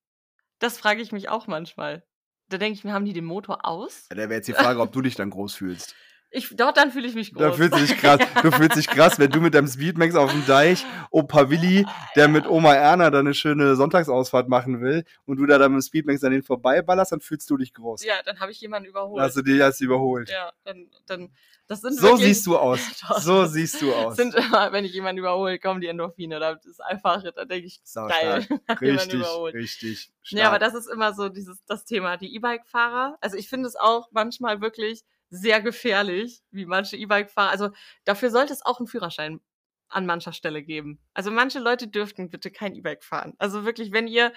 Das frage ich mich auch manchmal. Da denke ich mir, haben die den Motor aus? Ja, da wäre jetzt die Frage, ob du dich dann groß fühlst. Ich, dort dann fühle ich mich groß. Da fühlst du dich krass. Du fühlst dich krass, wenn du mit deinem Speedmax auf dem Deich, Opa Willi, der mit Oma Erna da eine schöne Sonntagsausfahrt machen will und du da dann mit dem Speedmax an den vorbeiballerst, dann fühlst du dich groß. Ja, dann habe ich jemanden überholt. Dann hast du dich erst überholt. Ja, dann, dann das sind so wirklich, siehst du aus. so siehst du aus. Sind immer, wenn ich jemanden überhole, kommen die Endorphine. Das ist einfach, da denke ich, Sau geil. Richtig, richtig. Stark. Ja, aber das ist immer so dieses das Thema. Die E-Bike-Fahrer. Also ich finde es auch manchmal wirklich sehr gefährlich, wie manche E-Bike-Fahrer. Also dafür sollte es auch einen Führerschein an mancher Stelle geben. Also manche Leute dürften bitte kein E-Bike fahren. Also wirklich, wenn ihr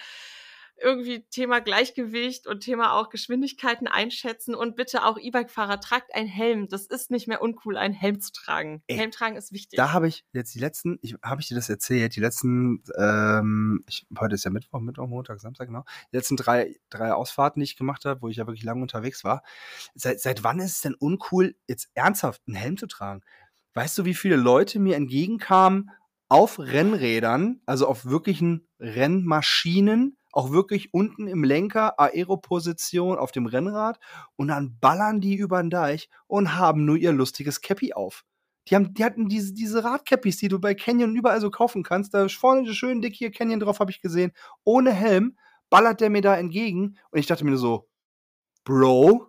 irgendwie Thema Gleichgewicht und Thema auch Geschwindigkeiten einschätzen und bitte auch E-Bike-Fahrer tragt einen Helm. Das ist nicht mehr uncool, einen Helm zu tragen. Ey, Helm tragen ist wichtig. Da habe ich jetzt die letzten, ich, habe ich dir das erzählt, die letzten, ähm, ich, heute ist ja Mittwoch, Mittwoch, Montag, Samstag, genau. Die letzten drei, drei Ausfahrten, die ich gemacht habe, wo ich ja wirklich lange unterwegs war. Seit, seit wann ist es denn uncool, jetzt ernsthaft einen Helm zu tragen? Weißt du, wie viele Leute mir entgegenkamen auf Rennrädern, also auf wirklichen Rennmaschinen, auch wirklich unten im Lenker, Aeroposition auf dem Rennrad und dann ballern die über den Deich und haben nur ihr lustiges Cappy auf. Die, haben, die hatten diese, diese Radcappys, die du bei Canyon überall so kaufen kannst. Da ist vorne schön dick hier Canyon drauf, habe ich gesehen. Ohne Helm ballert der mir da entgegen. Und ich dachte mir so, Bro,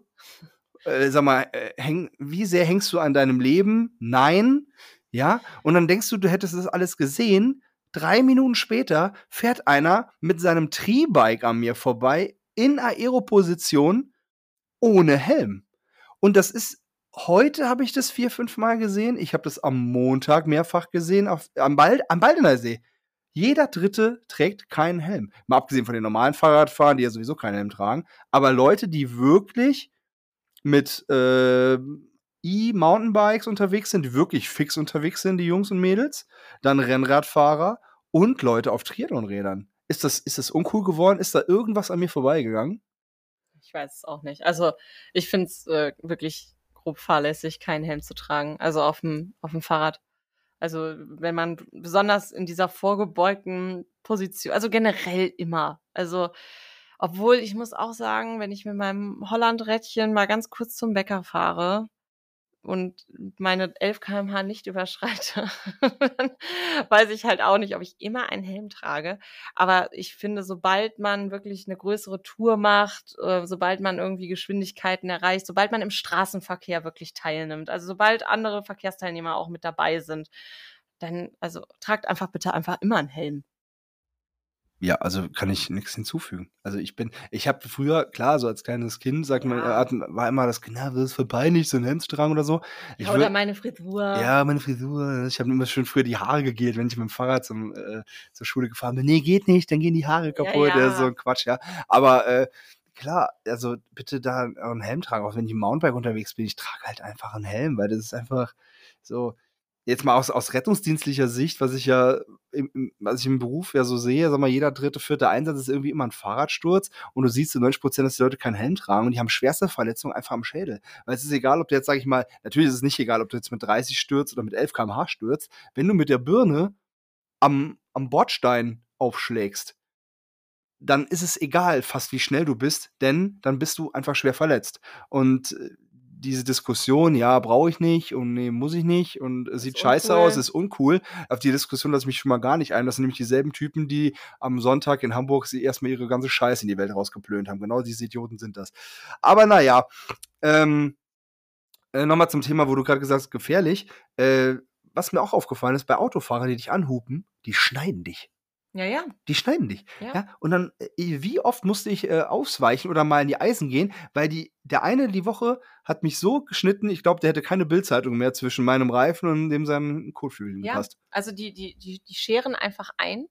äh, sag mal, äh, häng, wie sehr hängst du an deinem Leben? Nein. Ja. Und dann denkst du, du hättest das alles gesehen. Drei Minuten später fährt einer mit seinem Tri-Bike an mir vorbei in Aeroposition ohne Helm. Und das ist, heute habe ich das vier, fünf Mal gesehen. Ich habe das am Montag mehrfach gesehen auf, am, Bald, am Baldener See. Jeder Dritte trägt keinen Helm. Mal abgesehen von den normalen Fahrradfahrern, die ja sowieso keinen Helm tragen. Aber Leute, die wirklich mit äh, E-Mountainbikes unterwegs sind, die wirklich fix unterwegs sind, die Jungs und Mädels, dann Rennradfahrer und Leute auf Triathlonrädern. Ist das, ist das uncool geworden? Ist da irgendwas an mir vorbeigegangen? Ich weiß es auch nicht. Also ich finde es äh, wirklich grob fahrlässig, keinen Helm zu tragen. Also auf dem, auf dem Fahrrad. Also wenn man besonders in dieser vorgebeugten Position, also generell immer. Also obwohl ich muss auch sagen, wenn ich mit meinem Hollandrädchen mal ganz kurz zum Bäcker fahre, und meine 11 kmh nicht überschreite, dann weiß ich halt auch nicht, ob ich immer einen Helm trage. Aber ich finde, sobald man wirklich eine größere Tour macht, äh, sobald man irgendwie Geschwindigkeiten erreicht, sobald man im Straßenverkehr wirklich teilnimmt, also sobald andere Verkehrsteilnehmer auch mit dabei sind, dann, also tragt einfach bitte einfach immer einen Helm. Ja, also kann ich nichts hinzufügen. Also ich bin, ich habe früher, klar, so als kleines Kind, sagt ja. man, war immer das, na, das ist voll peinlich, so ein Helm zu tragen oder so. Ich ja, oder meine Frisur. Ja, meine Frisur. Ich habe immer schön früher die Haare gegelt, wenn ich mit dem Fahrrad zum, äh, zur Schule gefahren bin. Nee, geht nicht, dann gehen die Haare kaputt. Ja, ja. so ein Quatsch, ja. Aber äh, klar, also bitte da einen Helm tragen, auch wenn ich im Mountainbike unterwegs bin. Ich trage halt einfach einen Helm, weil das ist einfach so, jetzt mal aus, aus rettungsdienstlicher Sicht, was ich ja im, was ich im Beruf ja so sehe, sag mal, jeder dritte, vierte Einsatz ist irgendwie immer ein Fahrradsturz und du siehst zu 90 Prozent, dass die Leute keinen Helm tragen und die haben schwerste Verletzungen einfach am Schädel. Weil es ist egal, ob du jetzt, sag ich mal, natürlich ist es nicht egal, ob du jetzt mit 30 stürzt oder mit 11 kmh stürzt, wenn du mit der Birne am, am Bordstein aufschlägst, dann ist es egal, fast wie schnell du bist, denn dann bist du einfach schwer verletzt. Und äh, diese Diskussion, ja, brauche ich nicht und nee, muss ich nicht und es sieht scheiße uncool. aus, ist uncool. Auf die Diskussion lasse ich mich schon mal gar nicht ein. Das sind nämlich dieselben Typen, die am Sonntag in Hamburg sie erstmal ihre ganze Scheiße in die Welt rausgeplönt haben. Genau diese Idioten sind das. Aber naja, ähm, äh, nochmal zum Thema, wo du gerade gesagt hast, gefährlich. Äh, was mir auch aufgefallen ist, bei Autofahrern, die dich anhupen, die schneiden dich. Ja, ja. Die schneiden dich. Ja. Ja. Und dann, äh, wie oft musste ich äh, ausweichen oder mal in die Eisen gehen, weil die, der eine die Woche hat mich so geschnitten, ich glaube, der hätte keine Bildzeitung mehr zwischen meinem Reifen und dem seinen Kotflügeln Ja, gepasst. also die, die, die, die scheren einfach ein.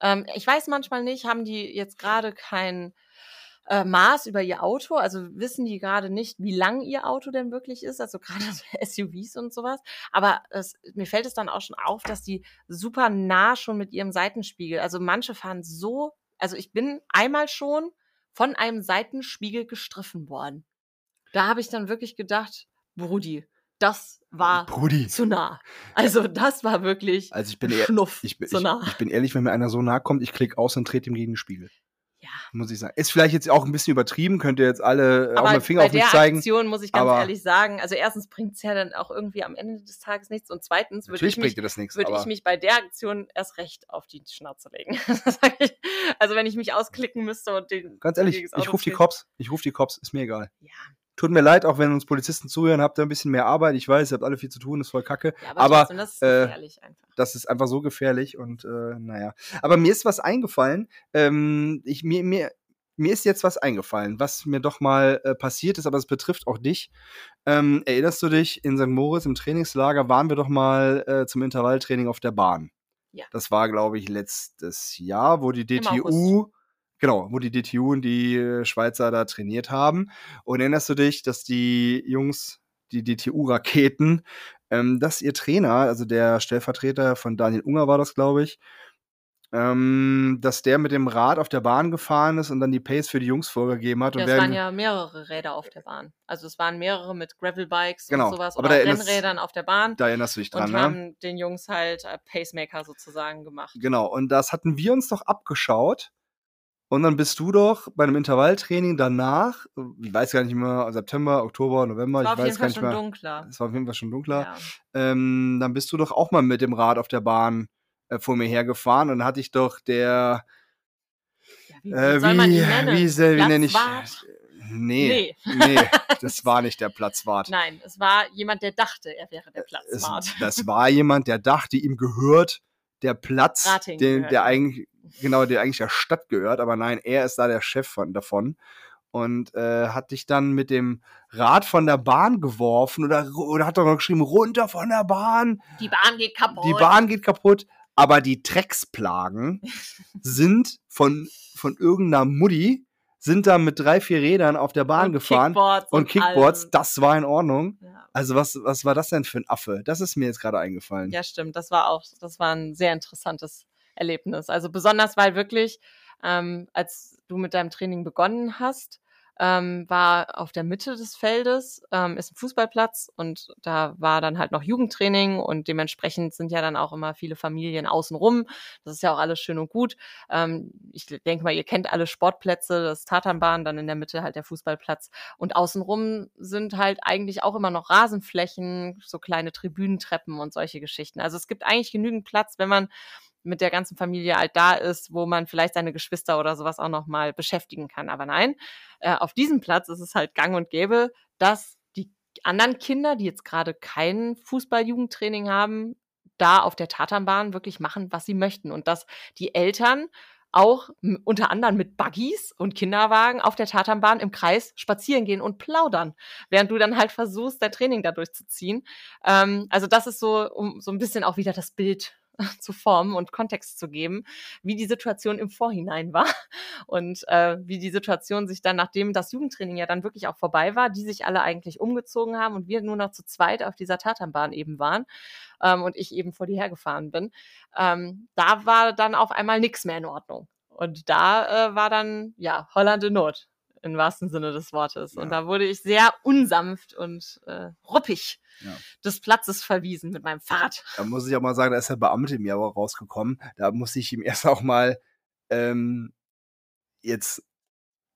Ähm, ich weiß manchmal nicht, haben die jetzt gerade kein äh, Maß über ihr Auto? Also wissen die gerade nicht, wie lang ihr Auto denn wirklich ist? Also gerade SUVs und sowas. Aber es, mir fällt es dann auch schon auf, dass die super nah schon mit ihrem Seitenspiegel, also manche fahren so, also ich bin einmal schon von einem Seitenspiegel gestriffen worden. Da habe ich dann wirklich gedacht, Brudi, das war Brudi. zu nah. Also das war wirklich Also ich bin, Schnuff ich, bin, zu ich, nah. ich bin ehrlich, wenn mir einer so nah kommt, ich klicke aus und trete ihm gegen den Spiegel. Ja. Muss ich sagen. Ist vielleicht jetzt auch ein bisschen übertrieben, könnt ihr jetzt alle äh, auch Aber mal Finger bei auf mich der zeigen. Aktion muss ich ganz ehrlich sagen, also erstens bringt es ja dann auch irgendwie am Ende des Tages nichts und zweitens würde ich, mich, nichts, aber ich mich bei der Aktion erst recht auf die Schnauze legen. Also wenn ich mich ausklicken müsste und den ganz ehrlich, ich rufe die Cops. Ich rufe die Cops, ist mir egal. Ja, Tut mir leid, auch wenn uns Polizisten zuhören, habt ihr ein bisschen mehr Arbeit. Ich weiß, ihr habt alle viel zu tun, ist voll kacke. ja aber, Aber, trotzdem, das ist äh, gefährlich einfach. Das ist einfach so gefährlich und äh, naja. Aber mir ist was eingefallen. Ähm, ich, mir, mir, mir ist jetzt was eingefallen, was mir doch mal äh, passiert ist, aber es betrifft auch dich. Ähm, erinnerst du dich, in St. Moritz im Trainingslager waren wir doch mal äh, zum Intervalltraining auf der Bahn. Ja. Das war, glaube ich, letztes Jahr, wo die DTU, genau, wo die DTU und die Schweizer da trainiert haben. Und erinnerst du dich, dass die Jungs, die DTU-Raketen, ähm, dass ihr Trainer, also der Stellvertreter von Daniel Unger war das, glaube ich, ähm, dass der mit dem Rad auf der Bahn gefahren ist und dann die Pace für die Jungs vorgegeben hat. Ja, es waren ja mehrere Räder auf der Bahn. Also es waren mehrere mit Gravelbikes Genau, und sowas aber oder Rennrädern auf der Bahn da erinnerst du dich dran, und ne? haben den Jungs halt äh, Pacemaker sozusagen gemacht. Genau, und das hatten wir uns doch abgeschaut. Und dann bist du doch bei einem Intervalltraining danach, ich weiß gar nicht mehr, September, Oktober, November, Es war ich auf jeden weiß gar Fall nicht schon mehr. dunkler. Es war auf jeden Fall schon dunkler. Ja. Ähm, dann bist du doch auch mal mit dem Rad auf der Bahn äh, vor mir hergefahren und dann hatte ich doch der, Ja, wie, äh, wie soll man wie, ihn nennen? wie, wie nenne ich? Nee, Nee. nee, das war nicht der Platzwart. Nein, es war jemand, der dachte, er wäre der es, Platzwart. das war jemand, der dachte, ihm gehört der Platz, Rating den, der eigentlich, genau, der eigentlich der Stadt gehört, aber nein, er ist da der Chef von, davon. Und äh, hat dich dann mit dem Rad von der Bahn geworfen oder, oder hat doch noch geschrieben, runter von der Bahn, Die Bahn geht kaputt. die Bahn geht kaputt, aber die Drecksplagen sind von, von irgendeiner Mutti, sind da mit drei, vier Rädern auf der Bahn und gefahren Kickboards und Kickboards, allem. das war in Ordnung. Ja. Also was, was war das denn für ein Affe? Das ist mir jetzt gerade eingefallen. ja, stimmt. Das war auch, das war ein sehr interessantes Erlebnis. Also besonders, weil wirklich, ähm, als du mit deinem Training begonnen hast, ähm, war auf der Mitte des Feldes ähm, ist ein Fußballplatz und da war dann halt noch Jugendtraining und dementsprechend sind ja dann auch immer viele Familien außenrum. Das ist ja auch alles schön und gut. Ähm, ich denke mal, ihr kennt alle Sportplätze, das Tatanbahn, dann in der Mitte halt der Fußballplatz und außenrum sind halt eigentlich auch immer noch Rasenflächen, so kleine Tribünentreppen und solche Geschichten. Also es gibt eigentlich genügend Platz, wenn man mit der ganzen Familie halt da ist, wo man vielleicht seine Geschwister oder sowas auch noch mal beschäftigen kann. Aber nein, äh, auf diesem Platz ist es halt gang und gäbe, dass die anderen Kinder, die jetzt gerade kein Fußball-Jugendtraining haben, da auf der Tatanbahn wirklich machen, was sie möchten und dass die Eltern auch unter anderem mit Buggies und Kinderwagen auf der Tatanbahn im Kreis spazieren gehen und plaudern, während du dann halt versuchst, dein Training da durchzuziehen. Ähm, also das ist so, um so ein bisschen auch wieder das Bild zu formen und Kontext zu geben, wie die Situation im Vorhinein war und äh, wie die Situation sich dann, nachdem das Jugendtraining ja dann wirklich auch vorbei war, die sich alle eigentlich umgezogen haben und wir nur noch zu zweit auf dieser Tatanbahn eben waren ähm, und ich eben vor die hergefahren bin, ähm, da war dann auf einmal nichts mehr in Ordnung. Und da äh, war dann, ja, Holland in Not, im wahrsten Sinne des Wortes. Und Ja. da wurde ich sehr unsanft und äh, ruppig Ja. des Platzes verwiesen mit meinem Fahrrad. Da muss ich auch mal sagen, da ist der Beamte mir aber rausgekommen. Da muss ich ihm erst auch mal ähm, jetzt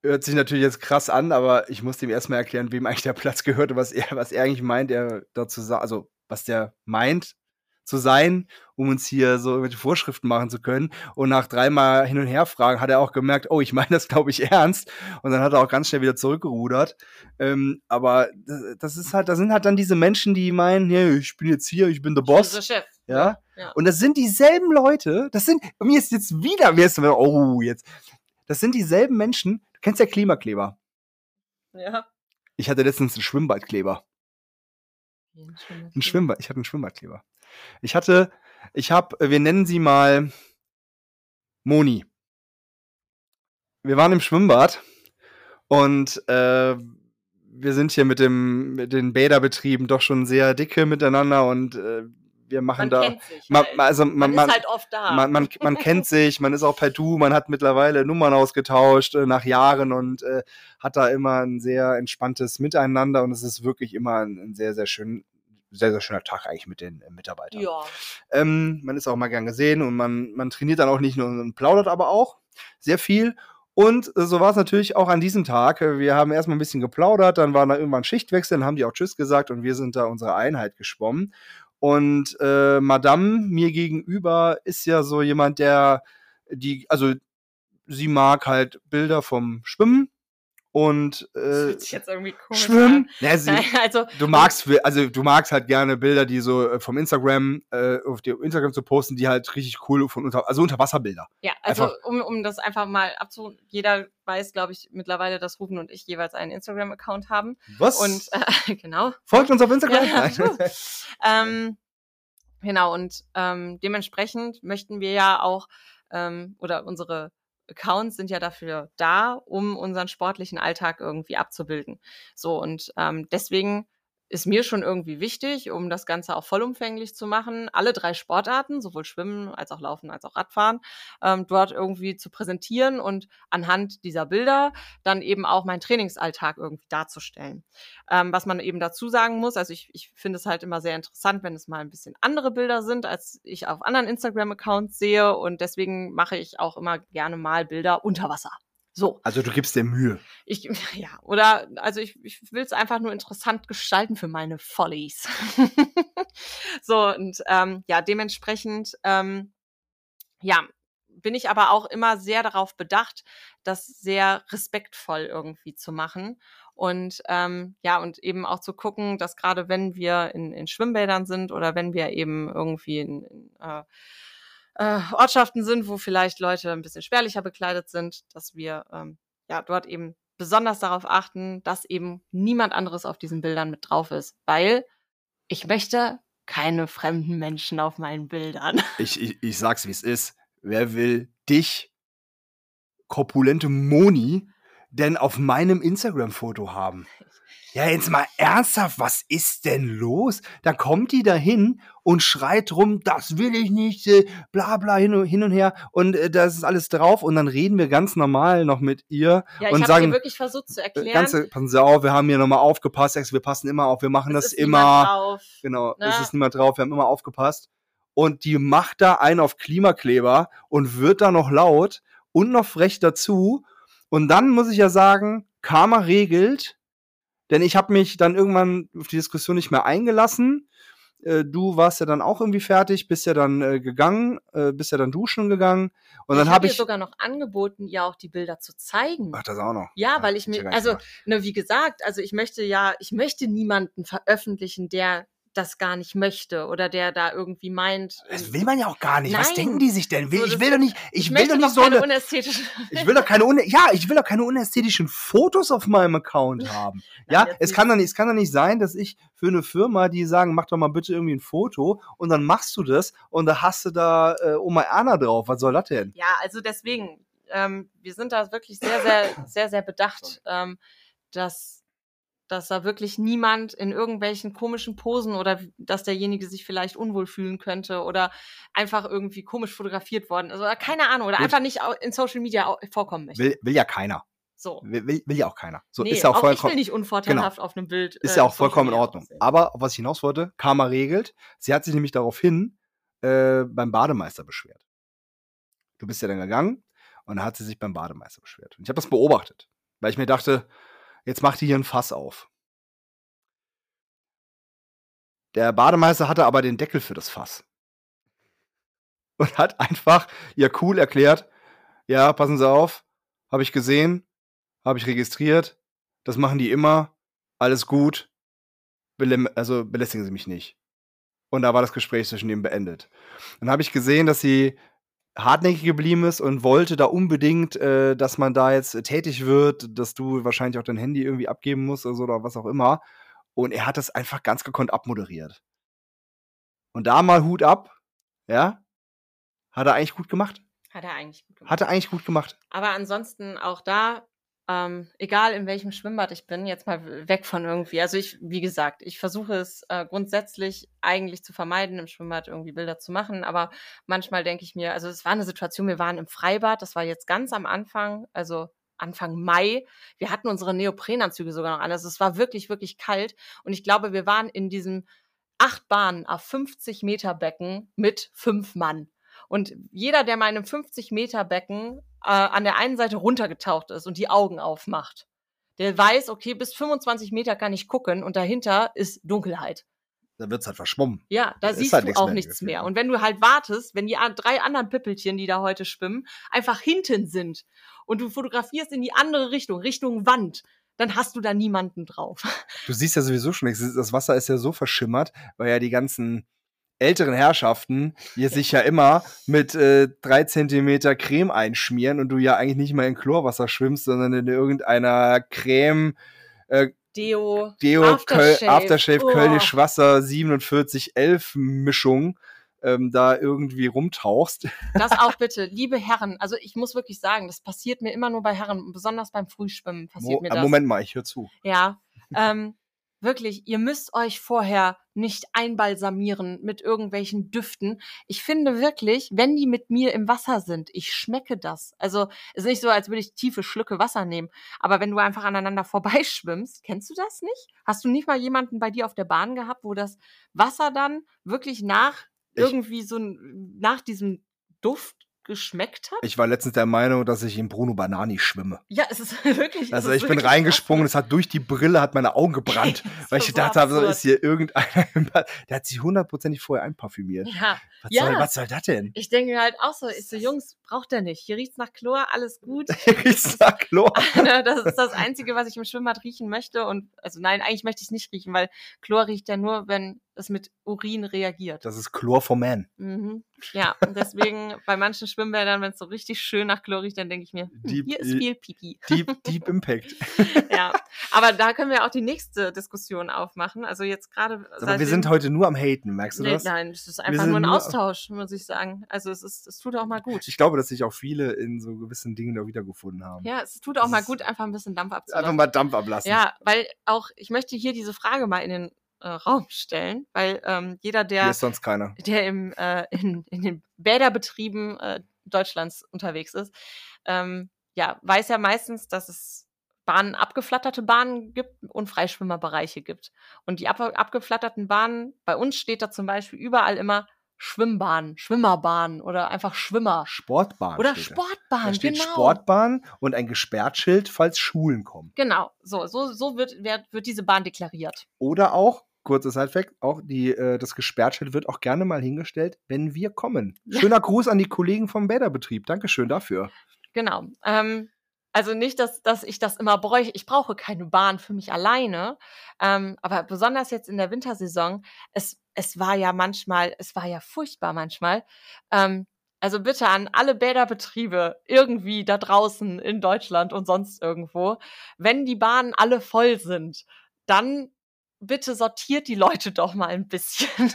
hört sich natürlich jetzt krass an, aber ich musste ihm erstmal erklären, wem eigentlich der Platz gehört und was er, was er eigentlich meint, er dazu sagt, also was der meint, zu sein, um uns hier so irgendwelche Vorschriften machen zu können. Und nach dreimal hin und her fragen hat er auch gemerkt, oh, ich meine das, glaube ich, ernst. Und dann hat er auch ganz schnell wieder zurückgerudert. Ähm, aber das ist halt, da sind halt dann diese Menschen, die meinen, hey, ich bin jetzt hier, ich bin der Boss. Ich bin der Chef. Ja? Ja. Und das sind dieselben Leute, das sind, mir ist jetzt wieder, mir ist, oh, jetzt. Das sind dieselben Menschen, du kennst ja Klimakleber. Ja. Ich hatte letztens einen Schwimmbadkleber. Ein Schwimmbad, ich hatte einen Schwimmbadkleber. Ich hatte, ich habe, wir nennen sie mal Moni. Wir waren im Schwimmbad und äh, wir sind hier mit dem mit den Bäderbetrieben doch schon sehr dicke miteinander und äh, wir machen Man da kennt sich ma- halt. also man, Man, man, ist halt oft da. man, man, man kennt sich, man ist auch per Du, man hat mittlerweile Nummern ausgetauscht äh, nach Jahren und äh, hat da immer ein sehr entspanntes Miteinander und es ist wirklich immer ein, ein sehr, sehr schön, sehr, sehr schöner Tag eigentlich mit den äh, Mitarbeitern. ja. Ähm, man ist auch mal gern gesehen und man, man trainiert dann auch nicht nur und plaudert aber auch sehr viel. Und äh, so war es natürlich auch an diesem Tag. Äh, Wir haben erstmal ein bisschen geplaudert, dann war da irgendwann Schichtwechsel, dann haben die auch Tschüss gesagt und wir sind da unsere Einheit geschwommen. Und äh, Madame mir gegenüber ist ja so jemand, der die, also sie mag halt Bilder vom Schwimmen und äh, Schwimmen. Ja, sie, Nein, also, Du magst, also du magst halt gerne Bilder, die so äh, vom Instagram, äh, auf die Instagram zu posten, die halt richtig cool von unter, also Unterwasserbilder. ja, also einfach- um, um das einfach mal abzu... Jeder weiß, glaube ich, mittlerweile, dass Rufen und ich jeweils einen Instagram-Account haben. Was? Und äh, genau. folgt uns auf Instagram. Ja. Ähm, genau, und ähm, dementsprechend möchten wir ja auch, ähm, oder unsere Accounts sind ja dafür da, um unseren sportlichen Alltag irgendwie abzubilden. So, und ähm, deswegen ist mir schon irgendwie wichtig, um das Ganze auch vollumfänglich zu machen, alle drei Sportarten, sowohl Schwimmen als auch Laufen als auch Radfahren, ähm, dort irgendwie zu präsentieren und anhand dieser Bilder dann eben auch meinen Trainingsalltag irgendwie darzustellen. Ähm, was man eben dazu sagen muss, also ich, ich finde es halt immer sehr interessant, wenn es mal ein bisschen andere Bilder sind, als ich auf anderen Instagram-Accounts sehe. Und deswegen mache ich auch immer gerne mal Bilder unter Wasser. So, Also du gibst dir Mühe. ich, ja, oder, also ich, ich will es einfach nur interessant gestalten für meine Follies. so, und ähm, ja, dementsprechend, ähm, ja, bin ich aber auch immer sehr darauf bedacht, das sehr respektvoll irgendwie zu machen. Und ähm, ja, und eben auch zu gucken, dass gerade wenn wir in, in Schwimmbädern sind oder wenn wir eben irgendwie in, in äh, äh, Ortschaften sind, wo vielleicht Leute ein bisschen spärlicher bekleidet sind, dass wir ähm, ja dort eben besonders darauf achten, dass eben niemand anderes auf diesen Bildern mit drauf ist, weil ich möchte keine fremden Menschen auf meinen Bildern. Ich, ich, ich sag's, wie es ist. Wer will dich, korpulente Moni, denn auf meinem Instagram-Foto haben? Ja, jetzt mal ernsthaft, was ist denn los? Da kommt die da hin und schreit rum, das will ich nicht, äh, bla bla hin und, hin und her und äh, das ist alles drauf und dann reden wir ganz normal noch mit ihr Ja, und ich habe sagen, dir wirklich versucht zu äh, erklären. ganze, passen Sie auf, wir haben hier nochmal aufgepasst, wir passen immer auf, wir machen es das immer. Drauf. Genau, Ne? es ist niemand drauf, wir haben immer aufgepasst. Und die macht da einen auf Klimakleber und wird da noch laut und noch frech dazu. Und dann muss ich ja sagen, Karma regelt, denn ich habe mich dann irgendwann auf die Diskussion nicht mehr eingelassen. Äh, du warst ja dann auch irgendwie fertig, bist ja dann äh, gegangen, äh, bist ja dann duschen gegangen. Und dann ich habe habe ihr ich. sogar noch angeboten, ihr auch die Bilder zu zeigen. Ach, das auch noch. Ja, weil ich mir, also, ne, wie gesagt, also ich möchte ja, ich möchte niemanden veröffentlichen, der das gar nicht möchte oder der da irgendwie meint. Das will man ja auch gar nicht. Was Nein. denken die sich denn? Will, So, ich will doch nicht, ich, ich will doch nicht so keine eine, unästhetischen. Ich will doch keine ja, ich will doch keine unästhetischen Fotos auf meinem Account haben. Ja, jetzt es nicht. kann doch nicht, es kann doch nicht sein, dass ich für eine Firma, die sagen, mach doch mal bitte irgendwie ein Foto und dann machst du das und da hast du da äh, Oma Erna drauf. Was soll das denn? Ja, also deswegen, ähm, wir sind da wirklich sehr, sehr, sehr, sehr bedacht, ähm, dass, dass da wirklich niemand in irgendwelchen komischen Posen oder dass derjenige sich vielleicht unwohl fühlen könnte oder einfach irgendwie komisch fotografiert worden ist oder keine Ahnung oder Gut. einfach nicht in Social Media vorkommen möchte. Will, will ja keiner. so. Will, will, ja auch keiner. So nee, ist ja auch auch ich will vollkommen, nicht unvorteilhaft auf einem Bild. ist äh, ja in auch vollkommen in Ordnung. aussehen. Aber auf was ich hinaus wollte, Karma regelt. Sie hat sich nämlich daraufhin äh, beim Bademeister beschwert. Du bist ja dann gegangen und dann hat sie sich beim Bademeister beschwert. Und ich habe das beobachtet, weil ich mir dachte, jetzt macht die hier ein Fass auf. Der Bademeister hatte aber den Deckel für das Fass. und hat einfach ihr cool erklärt, ja, passen Sie auf, habe ich gesehen, habe ich registriert, das machen die immer, alles gut, belem also belästigen Sie mich nicht. Und da war das Gespräch zwischen ihnen beendet. Dann habe ich gesehen, dass sie hartnäckig geblieben ist und wollte da unbedingt, äh, dass man da jetzt tätig wird, dass du wahrscheinlich auch dein Handy irgendwie abgeben musst oder so oder was auch immer. Und er hat das einfach ganz gekonnt abmoderiert. Und da mal Hut ab, ja, hat er eigentlich gut gemacht. Hat er eigentlich gut gemacht. Hat er eigentlich gut gemacht. Aber ansonsten auch da, ähm, egal in welchem Schwimmbad ich bin, jetzt mal weg von irgendwie. Also ich, wie gesagt, ich versuche es äh, grundsätzlich eigentlich zu vermeiden, im Schwimmbad irgendwie Bilder zu machen. Aber manchmal denke ich mir, also es war eine Situation, wir waren im Freibad, das war jetzt ganz am Anfang, also Anfang Mai. Wir hatten unsere Neoprenanzüge sogar noch an. Also es war wirklich, wirklich kalt. Und ich glaube, wir waren in diesem acht Bahnen auf 50 Meter Becken mit fünf Mann. Und jeder, der mal in einem 50 Meter Becken äh, an der einen Seite runtergetaucht ist und die Augen aufmacht, der weiß, okay, bis 25 Meter kann ich gucken und dahinter ist Dunkelheit. Da wird's halt verschwommen. Ja, da ist siehst halt du nichts auch mehr nichts gefühlt, mehr. ne? Und wenn du halt wartest, wenn die drei anderen Pippelchen, die da heute schwimmen, einfach hinten sind und du fotografierst in die andere Richtung, Richtung Wand, dann hast du da niemanden drauf. Du siehst ja sowieso schon nichts. Das Wasser ist ja so verschimmert, weil ja die ganzen älteren Herrschaften hier sich ja immer mit äh, drei Zentimeter Creme einschmieren und du ja eigentlich nicht mal in Chlorwasser schwimmst, sondern in irgendeiner Creme, äh, Deo, Deo, Aftershave. Aftershave Oh. Kölnisch Wasser 4711 Mischung ähm, da irgendwie rumtauchst. Das auch bitte, liebe Herren. Also ich muss wirklich sagen, das passiert mir immer nur bei Herren, besonders beim Frühschwimmen passiert Mo mir äh, das. Moment mal, ich höre zu. Ja, ähm, wirklich, ihr müsst euch vorher nicht einbalsamieren mit irgendwelchen Düften. Ich finde wirklich, wenn die mit mir im Wasser sind, ich schmecke das. Also es ist nicht so, als würde ich tiefe Schlücke Wasser nehmen. Aber wenn du einfach aneinander vorbeischwimmst, kennst du das nicht? Hast du nicht mal jemanden bei dir auf der Bahn gehabt, wo das Wasser dann wirklich nach irgendwie so nach diesem Duft geschmeckt hat? Ich war letztens der Meinung, dass ich in Bruno Banani schwimme. ja, es ist wirklich. Also ist ich bin reingesprungen, es hat durch die Brille, hat meine Augen gebrannt. Weil ich gedacht habe, so ist hier irgendeiner, der hat sich hundertprozentig vorher einparfümiert. Ja, Was, Ja. soll, was soll das denn? ich denke halt auch so, ich so, Jungs, braucht er nicht. Hier riecht's nach Chlor, alles gut. ich sag Chlor. Ne, das ist das Einzige, was ich im Schwimmbad riechen möchte. Und also nein, eigentlich möchte ich es nicht riechen, weil Chlor riecht ja nur, wenn es mit Urin reagiert. Das ist Chlor for Man. Mhm. Ja, und deswegen bei manchen Schwimmbädern, wenn es so richtig schön nach Chlor riecht, dann denke ich mir, hm, Deep- hier ist viel Pipi. Deep, Deep Impact. ja, aber da können wir auch die nächste Diskussion aufmachen. Also jetzt gerade. Mal, wir sind heute nur am Haten, merkst du Nee, das? nein, es ist einfach nur ein Austausch, muss ich sagen. Also es ist, es tut auch mal gut. Ich glaube, dass sich auch viele in so gewissen Dingen da wiedergefunden haben. Ja, es tut auch Das mal gut, einfach ein bisschen Dampf abzulassen. Einfach mal Dampf ablassen. Ja, weil auch, ich möchte hier diese Frage mal in den äh, Raum stellen, weil ähm, jeder, der, ist sonst keiner. der im, äh, in, in den Bäderbetrieben äh, Deutschlands unterwegs ist, ähm, ja, weiß ja meistens, dass es Bahnen, abgeflatterte Bahnen gibt und Freischwimmerbereiche gibt. Und die ab, abgeflatterten Bahnen, bei uns steht da zum Beispiel überall immer Schwimmbahn, Schwimmerbahn oder einfach Schwimmer. Sportbahn. Oder steht da. Sportbahn, Da steht genau. Sportbahn und ein Gesperrtschild, falls Schulen kommen. Genau, so, so, so wird, wird, wird diese Bahn deklariert. Oder auch, kurzer Sidefact, auch die, äh, das Gesperrtschild wird auch gerne mal hingestellt, wenn wir kommen. Ja. Schöner Gruß an die Kollegen vom Bäderbetrieb. Dankeschön dafür. Genau. Ähm, also nicht, dass, dass ich das immer bräuchte. Ich brauche keine Bahn für mich alleine. Ähm, aber besonders jetzt in der Wintersaison, es, es war ja manchmal, es war ja furchtbar manchmal. Ähm, also bitte an alle Bäderbetriebe irgendwie da draußen in Deutschland und sonst irgendwo, wenn die Bahnen alle voll sind, dann bitte sortiert die Leute doch mal ein bisschen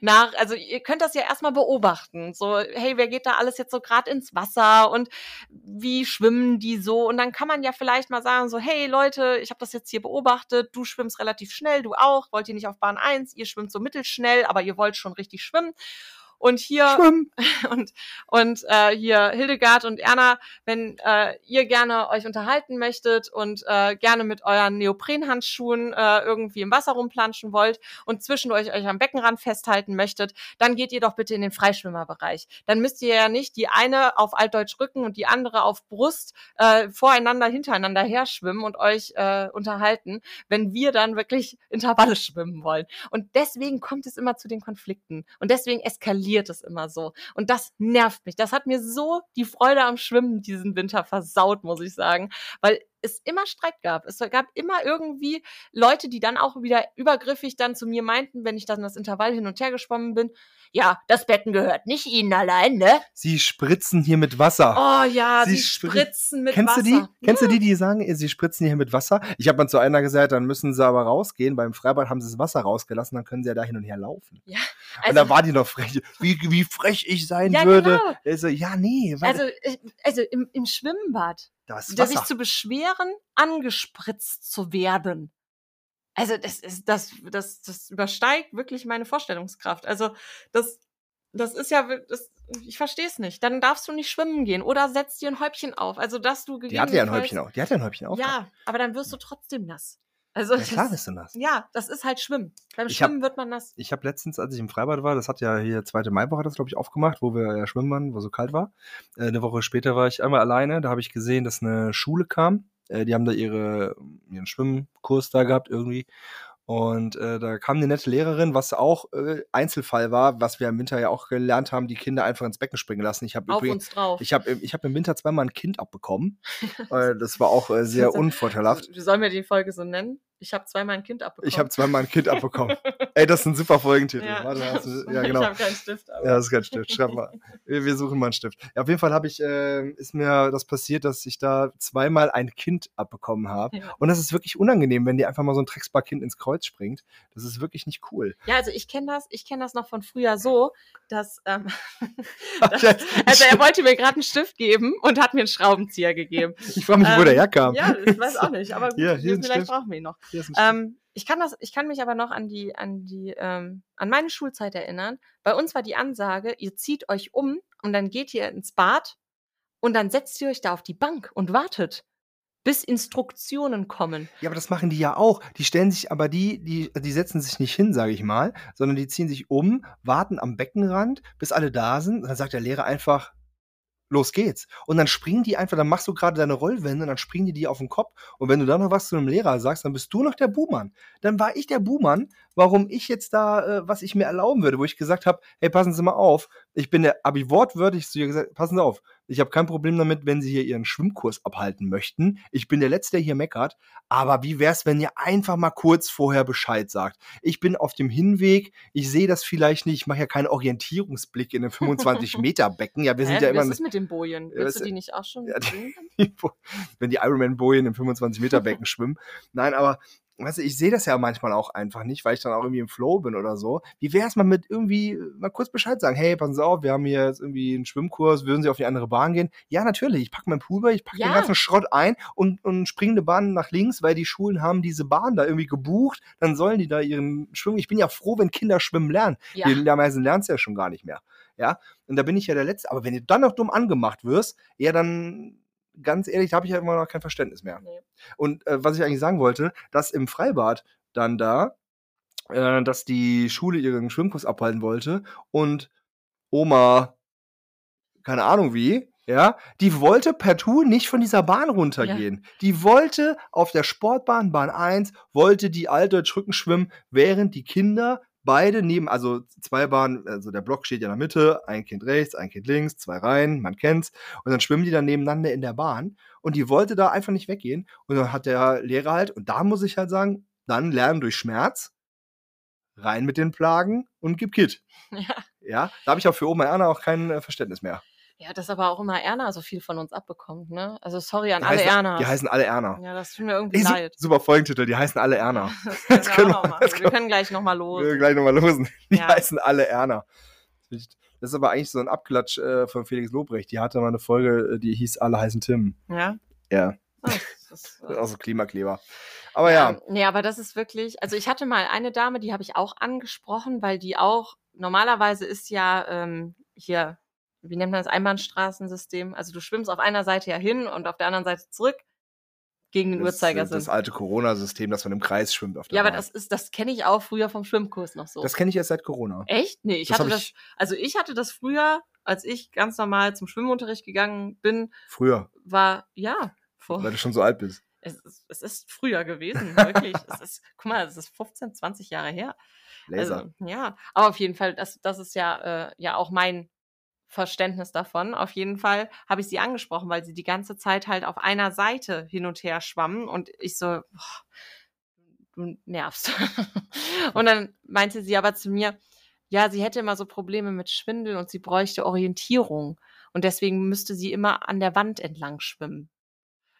nach. Also ihr könnt das ja erstmal beobachten. So, hey, wer geht da alles jetzt so gerade ins Wasser und wie schwimmen die so? Und dann kann man ja vielleicht mal sagen, so, hey Leute, ich habe das jetzt hier beobachtet, du schwimmst relativ schnell, du auch, wollt ihr nicht auf Bahn 1, ihr schwimmt so mittelschnell, aber ihr wollt schon richtig schwimmen. Und hier Schwimmen. und, und äh, hier Hildegard und Erna, wenn äh, ihr gerne euch unterhalten möchtet und äh, gerne mit euren Neoprenhandschuhen äh, irgendwie im Wasser rumplanschen wollt und zwischendurch euch am Beckenrand festhalten möchtet, dann geht ihr doch bitte in den Freischwimmerbereich. Dann müsst ihr ja nicht die eine auf Altdeutsch Rücken und die andere auf Brust äh, voreinander, hintereinander her schwimmen und euch äh, unterhalten, wenn wir dann wirklich Intervalle schwimmen wollen. Und deswegen kommt es immer zu den Konflikten. Und deswegen eskaliert eskaliert es immer so. Und das nervt mich. Das hat mir so die Freude am Schwimmen diesen Winter versaut, muss ich sagen. Weil es immer Streit gab. Es gab immer irgendwie Leute, die dann auch wieder übergriffig dann zu mir meinten, wenn ich dann das Intervall hin und her geschwommen bin. Ja, das Betten gehört nicht Ihnen allein, ne? Sie spritzen hier mit Wasser. Oh ja, Sie sie, spri- spritzen mit Kennst Wasser. du die? Kennst ja. du die, die sagen, sie spritzen hier mit Wasser? Ich habe mal zu einer gesagt, dann müssen sie aber rausgehen. Beim Freibad haben sie das Wasser rausgelassen, dann können sie ja da hin und her laufen. Ja, und also, da war die noch frech. Wie, wie frech ich sein ja, würde. genau. Also, ja, nee, Also, also im, im Schwimmbad, das da sich Wasser. zu beschweren, angespritzt zu werden. Also das ist das das das übersteigt wirklich meine Vorstellungskraft. Also das das ist ja das, ich verstehe es nicht. Dann darfst du nicht schwimmen gehen oder setz dir ein Häubchen auf. Also dass du Die hatte ja ein Häubchen auf. Die hatte ja ein Häubchen auf. Ja, aber dann wirst du trotzdem nass. Also ja klar das, bist du nass. ja, das ist halt Schwimmen. Beim Ich hab- Schwimmen wird man nass. Ich habe letztens, als ich im Freibad war, das hat ja hier zweite Maiwoche das glaube ich aufgemacht, wo wir ja schwimmen waren, wo so kalt war. Äh, eine Woche später war ich einmal alleine, da habe ich gesehen, dass eine Schule kam. Äh, die haben da ihre ihren Schwimmkurs da gehabt irgendwie. Und äh, da kam eine nette Lehrerin, was auch äh, Einzelfall war, was wir im Winter ja auch gelernt haben, die Kinder einfach ins Becken springen lassen. Ich habe übrigens, ich habe ich hab im Winter zweimal ein Kind abbekommen. äh, das war auch äh, sehr unvorteilhaft. Sollen wir die Folge so nennen? Ich habe zweimal ein Kind abbekommen. Ich habe zweimal ein Kind abbekommen. Ey, das ist ein super Folgentitel. ja. Warte, hast du, ja, genau. Ich habe keinen Stift. Aber Ja, das ist kein Stift. Schreib mal. Wir, wir suchen mal einen Stift. Ja, auf jeden Fall habe ich, äh, ist mir das passiert, dass ich da zweimal ein Kind abbekommen habe. Ja. Und das ist wirklich unangenehm, wenn dir einfach mal so ein Drecksbar-Kind ins Kreuz springt. Das ist wirklich nicht cool. Ja, also ich kenne das, ich kenne das noch von früher so, dass, ähm, das also er wollte mir gerade einen Stift geben und hat mir einen Schraubenzieher gegeben. ich frage mich, wo ähm, der herkam. Ja, ich weiß auch nicht, aber gut, Hier, hier vielleicht Stift. brauchen wir ihn noch. Ähm, ich kann das, ich kann mich aber noch an die, an die, ähm, an meine Schulzeit erinnern. Bei uns war die Ansage, ihr zieht euch um und dann geht ihr ins Bad und dann setzt ihr euch da auf die Bank und wartet, bis Instruktionen kommen. Ja, aber das machen die ja auch. Die stellen sich, aber die, die, die setzen sich nicht hin, sage ich mal, sondern die ziehen sich um, warten am Beckenrand, bis alle da sind. Und dann sagt der Lehrer einfach, los geht's. Und dann springen die einfach, dann machst du gerade deine Rollwände und dann springen die dir auf den Kopf. Und wenn du dann noch was zu einem Lehrer sagst, dann bist du noch der Buhmann. Dann war ich der Buhmann, warum ich jetzt da, äh, was ich mir erlauben würde, wo ich gesagt habe, hey, passen Sie mal auf. Ich bin der, ich wortwörtlich zu ihr gesagt, passen Sie auf. Ich habe kein Problem damit, wenn Sie hier Ihren Schwimmkurs abhalten möchten. Ich bin der Letzte, der hier meckert. Aber wie wär's, wenn ihr einfach mal kurz vorher Bescheid sagt? Ich bin auf dem Hinweg. Ich sehe das vielleicht nicht. Ich mache ja keinen Orientierungsblick in einem 25-Meter-Becken. Ja, wir sind Hä, ja immer. ist es mit den Bojen? Willst du die nicht auch schon Ja, die- sehen? wenn die Ironman-Bojen im 25-Meter-Becken schwimmen. Nein, aber weißt du, ich sehe das ja manchmal auch einfach nicht, weil ich dann auch irgendwie im Flow bin oder so. Wie wäre es mal mit irgendwie äh, mal kurz Bescheid sagen, hey, passen Sie auf, wir haben hier jetzt irgendwie einen Schwimmkurs, würden Sie auf die andere Bahn gehen? Ja, natürlich, ich packe meinen Pool bei, ich packe den Ja. ganzen Schrott ein und, und springe eine Bahn nach links, weil die Schulen haben diese Bahn da irgendwie gebucht, dann sollen die da ihren Schwimmen. Ich bin ja froh, wenn Kinder schwimmen lernen. Ja. Die meisten lernen es ja schon gar nicht mehr. Ja, und da bin ich ja der Letzte. Aber wenn du dann noch dumm angemacht wirst, ja, dann ganz ehrlich, da habe ich ja immer noch kein Verständnis mehr. Nee. Und äh, was ich eigentlich sagen wollte, dass im Freibad dann da, äh, dass die Schule ihren Schwimmkurs abhalten wollte und Oma, keine Ahnung wie, ja, die wollte partout nicht von dieser Bahn runtergehen. Die wollte auf der Sportbahn, Bahn 1, wollte die Altdeutsch Rücken schwimmen, während die Kinder beide neben, also zwei Bahnen, also der Block steht ja in der Mitte, ein Kind rechts, ein Kind links, zwei Reihen, man kennt's. Und dann schwimmen die dann nebeneinander in der Bahn. Und die wollte da einfach nicht weggehen. Und dann hat der Lehrer halt, und da muss ich halt sagen, dann lernen durch Schmerz, rein mit den Plagen und gib Kit. Ja. Ja, da habe ich auch für Oma Erna auch kein äh, Verständnis mehr. Ja, dass aber auch immer Erna so viel von uns abbekommt, ne? Also sorry an Die alle heißen, Erna. Die heißen alle Erna. Ja, das tut mir irgendwie Ey, leid. super Folgentitel, die heißen alle Erna. Das Das können wir können auch wir- noch das Wir können- können gleich nochmal los. Wir gleich nochmal losen. Die Ja. heißen alle Erna. Das ist aber eigentlich so ein Abklatsch äh, von Felix Lobrecht. Die hatte mal eine Folge, äh, die hieß Alle heißen Tim. Ja. Ja, Ah, das ist, das ist auch so Klimakleber. Aber ja, Nee, aber das ist wirklich, also ich hatte mal eine Dame, die habe ich auch angesprochen, weil die auch, normalerweise ist ja ähm, hier, wie nennt man das, Einbahnstraßensystem. Also du schwimmst auf einer Seite ja hin und auf der anderen Seite zurück gegen den das, Uhrzeigersinn. das alte Corona-System, das man im Kreis schwimmt auf der ja, aber Bahn. das ist, das kenne ich auch früher vom Schwimmkurs noch so. Das kenne ich erst seit Corona. Echt? Nee, ich Das hatte das, ich- also ich hatte das früher, als ich ganz normal zum Schwimmunterricht gegangen bin, Früher, war, ja, vor, weil du schon so alt bist. Es ist, es ist früher gewesen, wirklich. es ist, guck mal, es ist 15, 20 Jahre her. Laser. Also, ja, aber auf jeden Fall, das, das ist ja, äh, ja auch mein Verständnis davon. Auf jeden Fall habe ich sie angesprochen, weil sie die ganze Zeit halt auf einer Seite hin und her schwammen und ich so, boah, du nervst. und dann meinte sie aber zu mir, ja, sie hätte immer so Probleme mit Schwindel und sie bräuchte Orientierung. Und deswegen müsste sie immer an der Wand entlang schwimmen.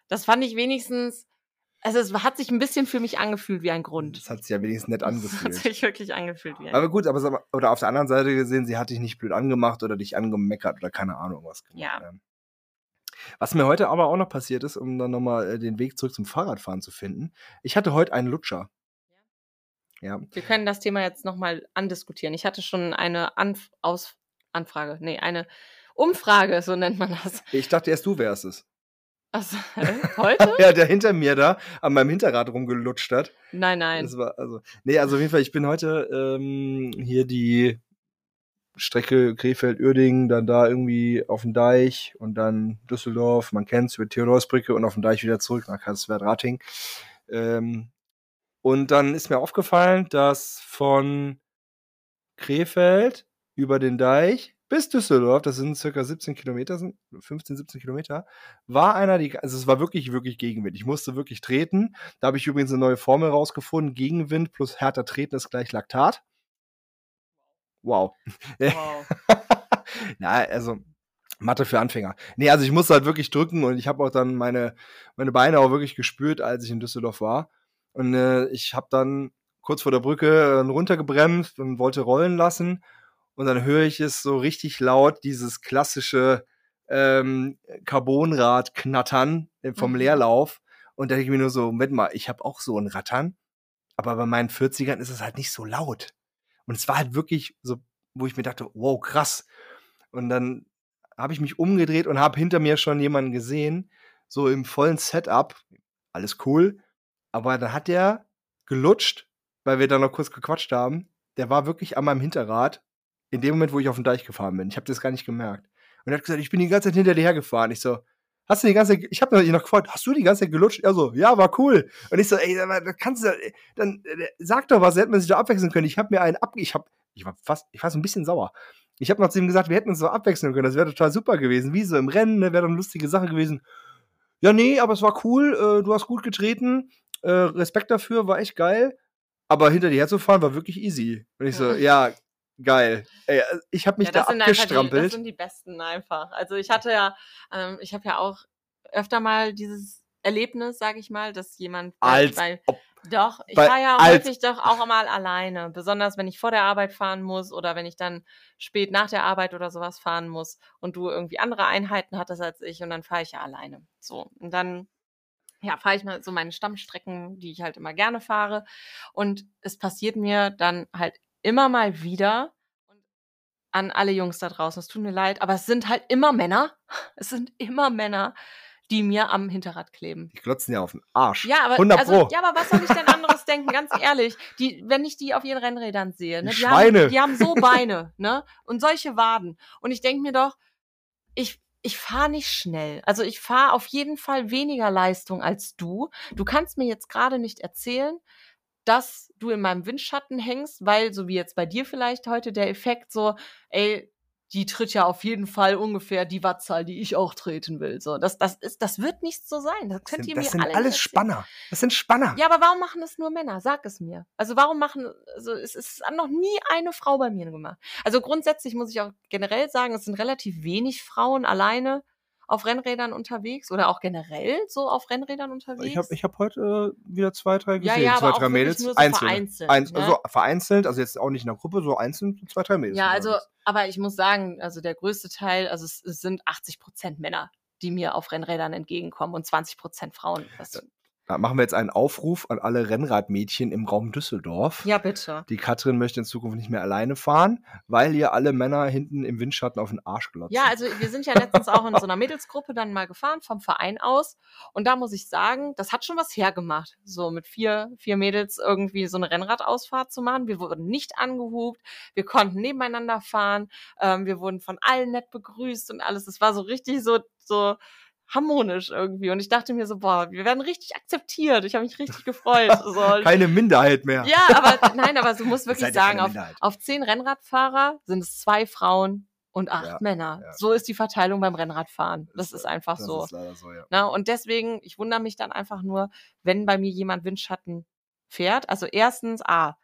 Das fand ich wenigstens, also es hat sich ein bisschen für mich angefühlt wie ein Grund. Das hat sich ja wenigstens nett Es hat angefühlt. sich wirklich angefühlt wie ein Aber gut, aber oder auf der anderen Seite gesehen, sie hat dich nicht blöd angemacht oder dich angemeckert oder keine Ahnung was gemacht. Ja. Ähm, Was mir heute aber auch noch passiert ist, um dann nochmal äh, den Weg zurück zum Fahrradfahren zu finden. Ich hatte heute einen Lutscher. Ja. Wir können das Thema jetzt nochmal andiskutieren. Ich hatte schon eine Anf Aus Anfrage, nee, eine Umfrage, so nennt man das. Ich dachte erst, du wärst es. Also, heute? Ja, der hinter mir da an meinem Hinterrad rumgelutscht hat. Nein, nein. Das war, also, nee, also auf jeden Fall, ich bin heute ähm, hier die Strecke Krefeld-Uerdingen, dann da irgendwie auf dem Deich und dann Düsseldorf, man kennt's, über Theodorsbrücke und auf dem Deich wieder zurück nach Karlsruhe-Rating. Ähm, und dann ist mir aufgefallen, dass von Krefeld über den Deich bis Düsseldorf, das sind circa 17 Kilometer, sind 15, 17 Kilometer, war einer, die, also es war wirklich, wirklich Gegenwind. Ich musste wirklich treten. Da habe ich übrigens eine neue Formel rausgefunden. Gegenwind plus härter treten ist gleich Laktat. Wow. Wow. Na, also Mathe für Anfänger. Nee, also ich musste halt wirklich drücken und ich habe auch dann meine, meine Beine auch wirklich gespürt, als ich in Düsseldorf war. Und äh, ich habe dann kurz vor der Brücke äh, runtergebremst und wollte rollen lassen. Und dann höre ich es so richtig laut, dieses klassische ähm, Carbonrad knattern äh, vom Mhm. Leerlauf. Und da denke ich mir nur so, Moment mal, ich habe auch so ein Rattern. Aber bei meinen 40ern ist es halt nicht so laut. Und es war halt wirklich so, wo ich mir dachte, wow, krass. Und dann habe ich mich umgedreht und habe hinter mir schon jemanden gesehen, so im vollen Setup. Alles cool. Aber dann hat der gelutscht, weil wir da noch kurz gequatscht haben. Der war wirklich an meinem Hinterrad in dem Moment, wo ich auf den Deich gefahren bin. Ich habe das gar nicht gemerkt. Und er hat gesagt, ich bin die ganze Zeit hinter dir hergefahren. Ich so, hast du die ganze Zeit, ich habe ihn noch gefragt, hast du die ganze Zeit gelutscht? Er so, ja, war cool. Und ich so, ey, aber da kannst du, äh, dann äh, sag doch was, hätte man sich doch abwechseln können. Ich habe mir einen ab, ich habe, ich war fast, ich war so ein bisschen sauer. Ich habe noch zu ihm gesagt, wir hätten uns so abwechseln können. Das wäre total super gewesen. Wie so im Rennen, ne, wäre doch eine lustige Sache gewesen. Ja, nee, aber es war cool. Äh, du hast gut getreten. Äh, Respekt dafür, war echt geil. Aber hinter dir herzufahren war wirklich easy. Und ich so, ja, geil. Ey, ich habe mich ja, da das sind einfach die, das abgestrampelt. sind die besten einfach. Also ich hatte ja, ähm, ich habe ja auch öfter mal dieses Erlebnis, sage ich mal, dass jemand bei- Als bei, ob. doch, ich fahre ja häufig doch auch mal alleine, besonders wenn ich vor der Arbeit fahren muss oder wenn ich dann spät nach der Arbeit oder sowas fahren muss und du irgendwie andere Einheiten hattest als ich und dann fahre ich ja alleine. So und dann ja, fahre ich mal so meine Stammstrecken, die ich halt immer gerne fahre. Und es passiert mir dann halt immer mal wieder und an alle Jungs da draußen, es tut mir leid, aber es sind halt immer Männer. Es sind immer Männer, die mir am Hinterrad kleben. Die glotzen ja auf den Arsch. Ja, aber 100 also, Pro. ja, aber was soll ich denn anderes denken? Ganz ehrlich, die, wenn ich die auf ihren Rennrädern sehe, ne, Die die, Schweine. haben, die haben so Beine, ne, und solche Waden. Und ich denke mir doch, ich ich fahre nicht schnell. Also ich fahre auf jeden Fall weniger Leistung als du. Du kannst mir jetzt gerade nicht erzählen, dass du in meinem Windschatten hängst, weil so wie jetzt bei dir vielleicht heute der Effekt so, ey, die tritt ja auf jeden Fall ungefähr die Wattzahl, die ich auch treten will. So, das, das ist, das wird nicht so sein. Das Das könnt sind, ihr das mir sind alle alles. Spanner. Das sind Spanner. Ja, aber warum machen es nur Männer? Sag es mir. Also warum machen, also es, es hat noch nie eine Frau bei mir gemacht. Also grundsätzlich muss ich auch generell sagen, es sind relativ wenig Frauen alleine auf Rennrädern unterwegs oder auch generell so auf Rennrädern unterwegs. Ich habe ich hab heute äh, wieder zwei, drei Ja, gesehen. ja, zwei, aber auch drei Mädels. nur so einzeln. vereinzelt, Einz ne? also vereinzelt, also jetzt auch nicht in der Gruppe, so einzeln zwei, drei Mädels. ja, also, aber ich muss sagen, also der größte Teil, also es, es sind 80 Prozent Männer, die mir auf Rennrädern entgegenkommen und 20 Prozent Frauen. Das, Da machen wir jetzt einen Aufruf an alle Rennradmädchen im Raum Düsseldorf. ja, bitte. Die Katrin möchte in Zukunft nicht mehr alleine fahren, weil ihr alle Männer hinten im Windschatten auf den Arsch glotzen. Ja, also wir sind ja letztens auch in so einer Mädelsgruppe dann mal gefahren vom Verein aus. Und da muss ich sagen, das hat schon was hergemacht, so mit vier, vier Mädels irgendwie so eine Rennradausfahrt zu machen. Wir wurden nicht angehupt, wir konnten nebeneinander fahren, ähm, wir wurden von allen nett begrüßt und alles. Es war so richtig so, so harmonisch irgendwie. Und ich dachte mir so, boah, wir werden richtig akzeptiert. Ich habe mich richtig gefreut. So. Keine Minderheit mehr. Ja, aber nein, aber du musst Ihr wirklich sagen, auf, auf zehn Rennradfahrer sind es zwei Frauen und acht Ja, Männer. ja. So ist die Verteilung beim Rennradfahren. Das ist einfach das so. ist so, ja. Na, und deswegen, ich wundere mich dann einfach nur, wenn bei mir jemand Windschatten fährt. Also erstens, A,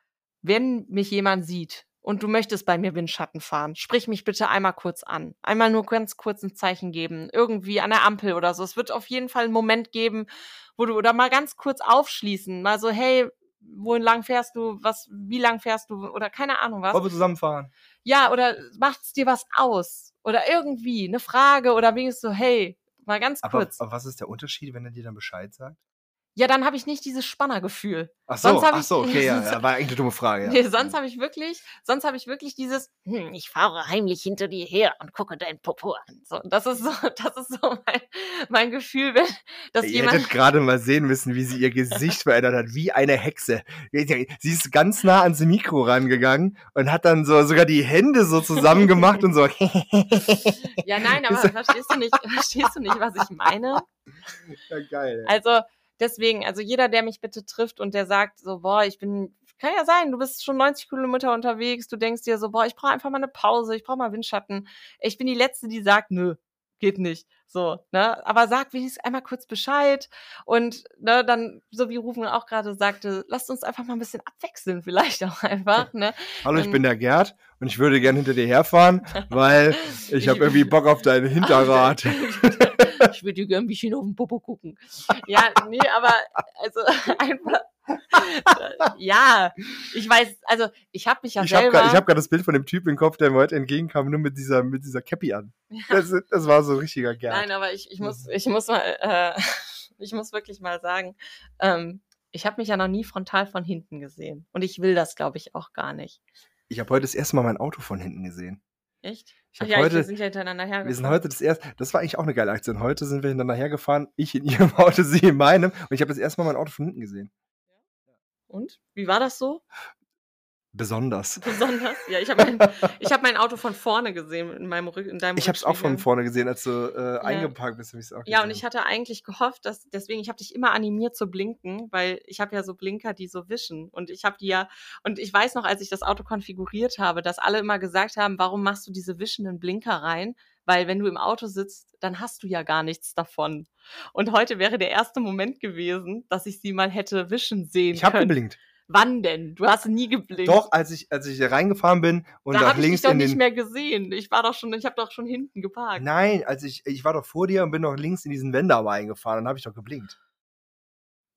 wenn mich jemand sieht und du möchtest bei mir Windschatten fahren, sprich mich bitte einmal kurz an. Einmal nur ganz kurz ein Zeichen geben. Irgendwie an der Ampel oder so. Es wird auf jeden Fall einen Moment geben, wo du oder mal ganz kurz aufschließen. Mal so, hey, wohin lang fährst du? Was, wie lang fährst du? Oder keine Ahnung was. Wollen wir zusammenfahren? Ja, oder macht's dir was aus? Oder irgendwie eine Frage oder wenigstens so, hey, mal ganz Aber, kurz. aber was ist der Unterschied, wenn er dir dann Bescheid sagt? Ja, dann habe ich nicht dieses Spannergefühl. Ach so, Sonst ach ich- so, okay, ja, ja, war eigentlich eine dumme Frage. Ja. Nee, sonst habe ich wirklich, sonst habe ich wirklich dieses, hm, ich fahre heimlich hinter dir her und gucke dein Popo an. So, das ist so, das ist so mein, mein Gefühl, wenn, dass Ihr jemand, hättet gerade mal sehen müssen, wie sie ihr Gesicht verändert hat, wie eine Hexe. Sie ist ganz nah ans Mikro rangegangen und hat dann so sogar die Hände so zusammen gemacht und so. ja, nein, aber verstehst du nicht, verstehst du nicht, was ich meine? ja, geil. Also deswegen, also jeder, der mich bitte trifft und der sagt so, boah, ich bin, kann ja sein, du bist schon 90 Kilometer unterwegs, du denkst dir so, boah, ich brauche einfach mal eine Pause, ich brauche mal Windschatten. Ich bin die Letzte, die sagt, nö, geht nicht. So, ne? Aber sag wenigstens einmal kurz Bescheid und ne, dann, so wie Rufen auch gerade sagte, lasst uns einfach mal ein bisschen abwechseln, vielleicht auch einfach, ne? Hallo, ich ähm, bin der Gerd und ich würde gern hinter dir herfahren, weil ich habe irgendwie Bock auf dein Hinterrad. ich würde dir gerne ein bisschen auf den Popo gucken. Ja, nee, aber also einfach. ja, ich weiß, also ich habe mich ja Ich habe selber. gerade hab grad das Bild von dem Typ im Kopf, der mir heute entgegenkam, nur mit dieser, mit dieser Cappy an. Das, das war so ein richtiger Gerd. Nein, aber ich, ich muss, ich muss mal, äh, ich muss wirklich mal sagen, ähm, ich habe mich ja noch nie frontal von hinten gesehen. Und ich will das, glaube ich, auch gar nicht. Ich habe heute das erste Mal mein Auto von hinten gesehen. Echt? Ich Ach habe ja, ich, heute, wir sind ja hintereinander hergefahren. Wir sind heute das erste, das war eigentlich auch eine geile Aktion. Heute sind wir hintereinander hergefahren, ich in ihrem Auto, sie in meinem. Und ich habe das erste Mal mein Auto von hinten gesehen. Und? Wie war das so? Besonders. Besonders? Ja, ich habe mein, ich hab mein Auto von vorne gesehen in meinem Rück, in deinem Ich habe es auch von vorne gesehen, als du äh, eingeparkt bist. Hab ich's auch Ja, und ich hatte eigentlich gehofft, dass deswegen, ich habe dich immer animiert zu blinken, weil ich habe ja so Blinker, die so wischen. Und ich habe die ja, und ich weiß noch, als ich das Auto konfiguriert habe, dass alle immer gesagt haben, warum machst du diese wischenden Blinker rein? Weil wenn du im Auto sitzt, dann hast du ja gar nichts davon. Und heute wäre der erste Moment gewesen, dass ich sie mal hätte wischen sehen Ich habe können. geblinkt. Wann denn? Du hast nie geblinkt. Doch, als ich, als ich hier reingefahren bin und da nach habe ich dich links doch in nicht den. mehr gesehen. Ich war doch schon, ich habe doch schon hinten geparkt. Nein, als ich, ich war doch vor dir und bin noch links in diesen Wendearm eingefahren und habe ich doch geblinkt.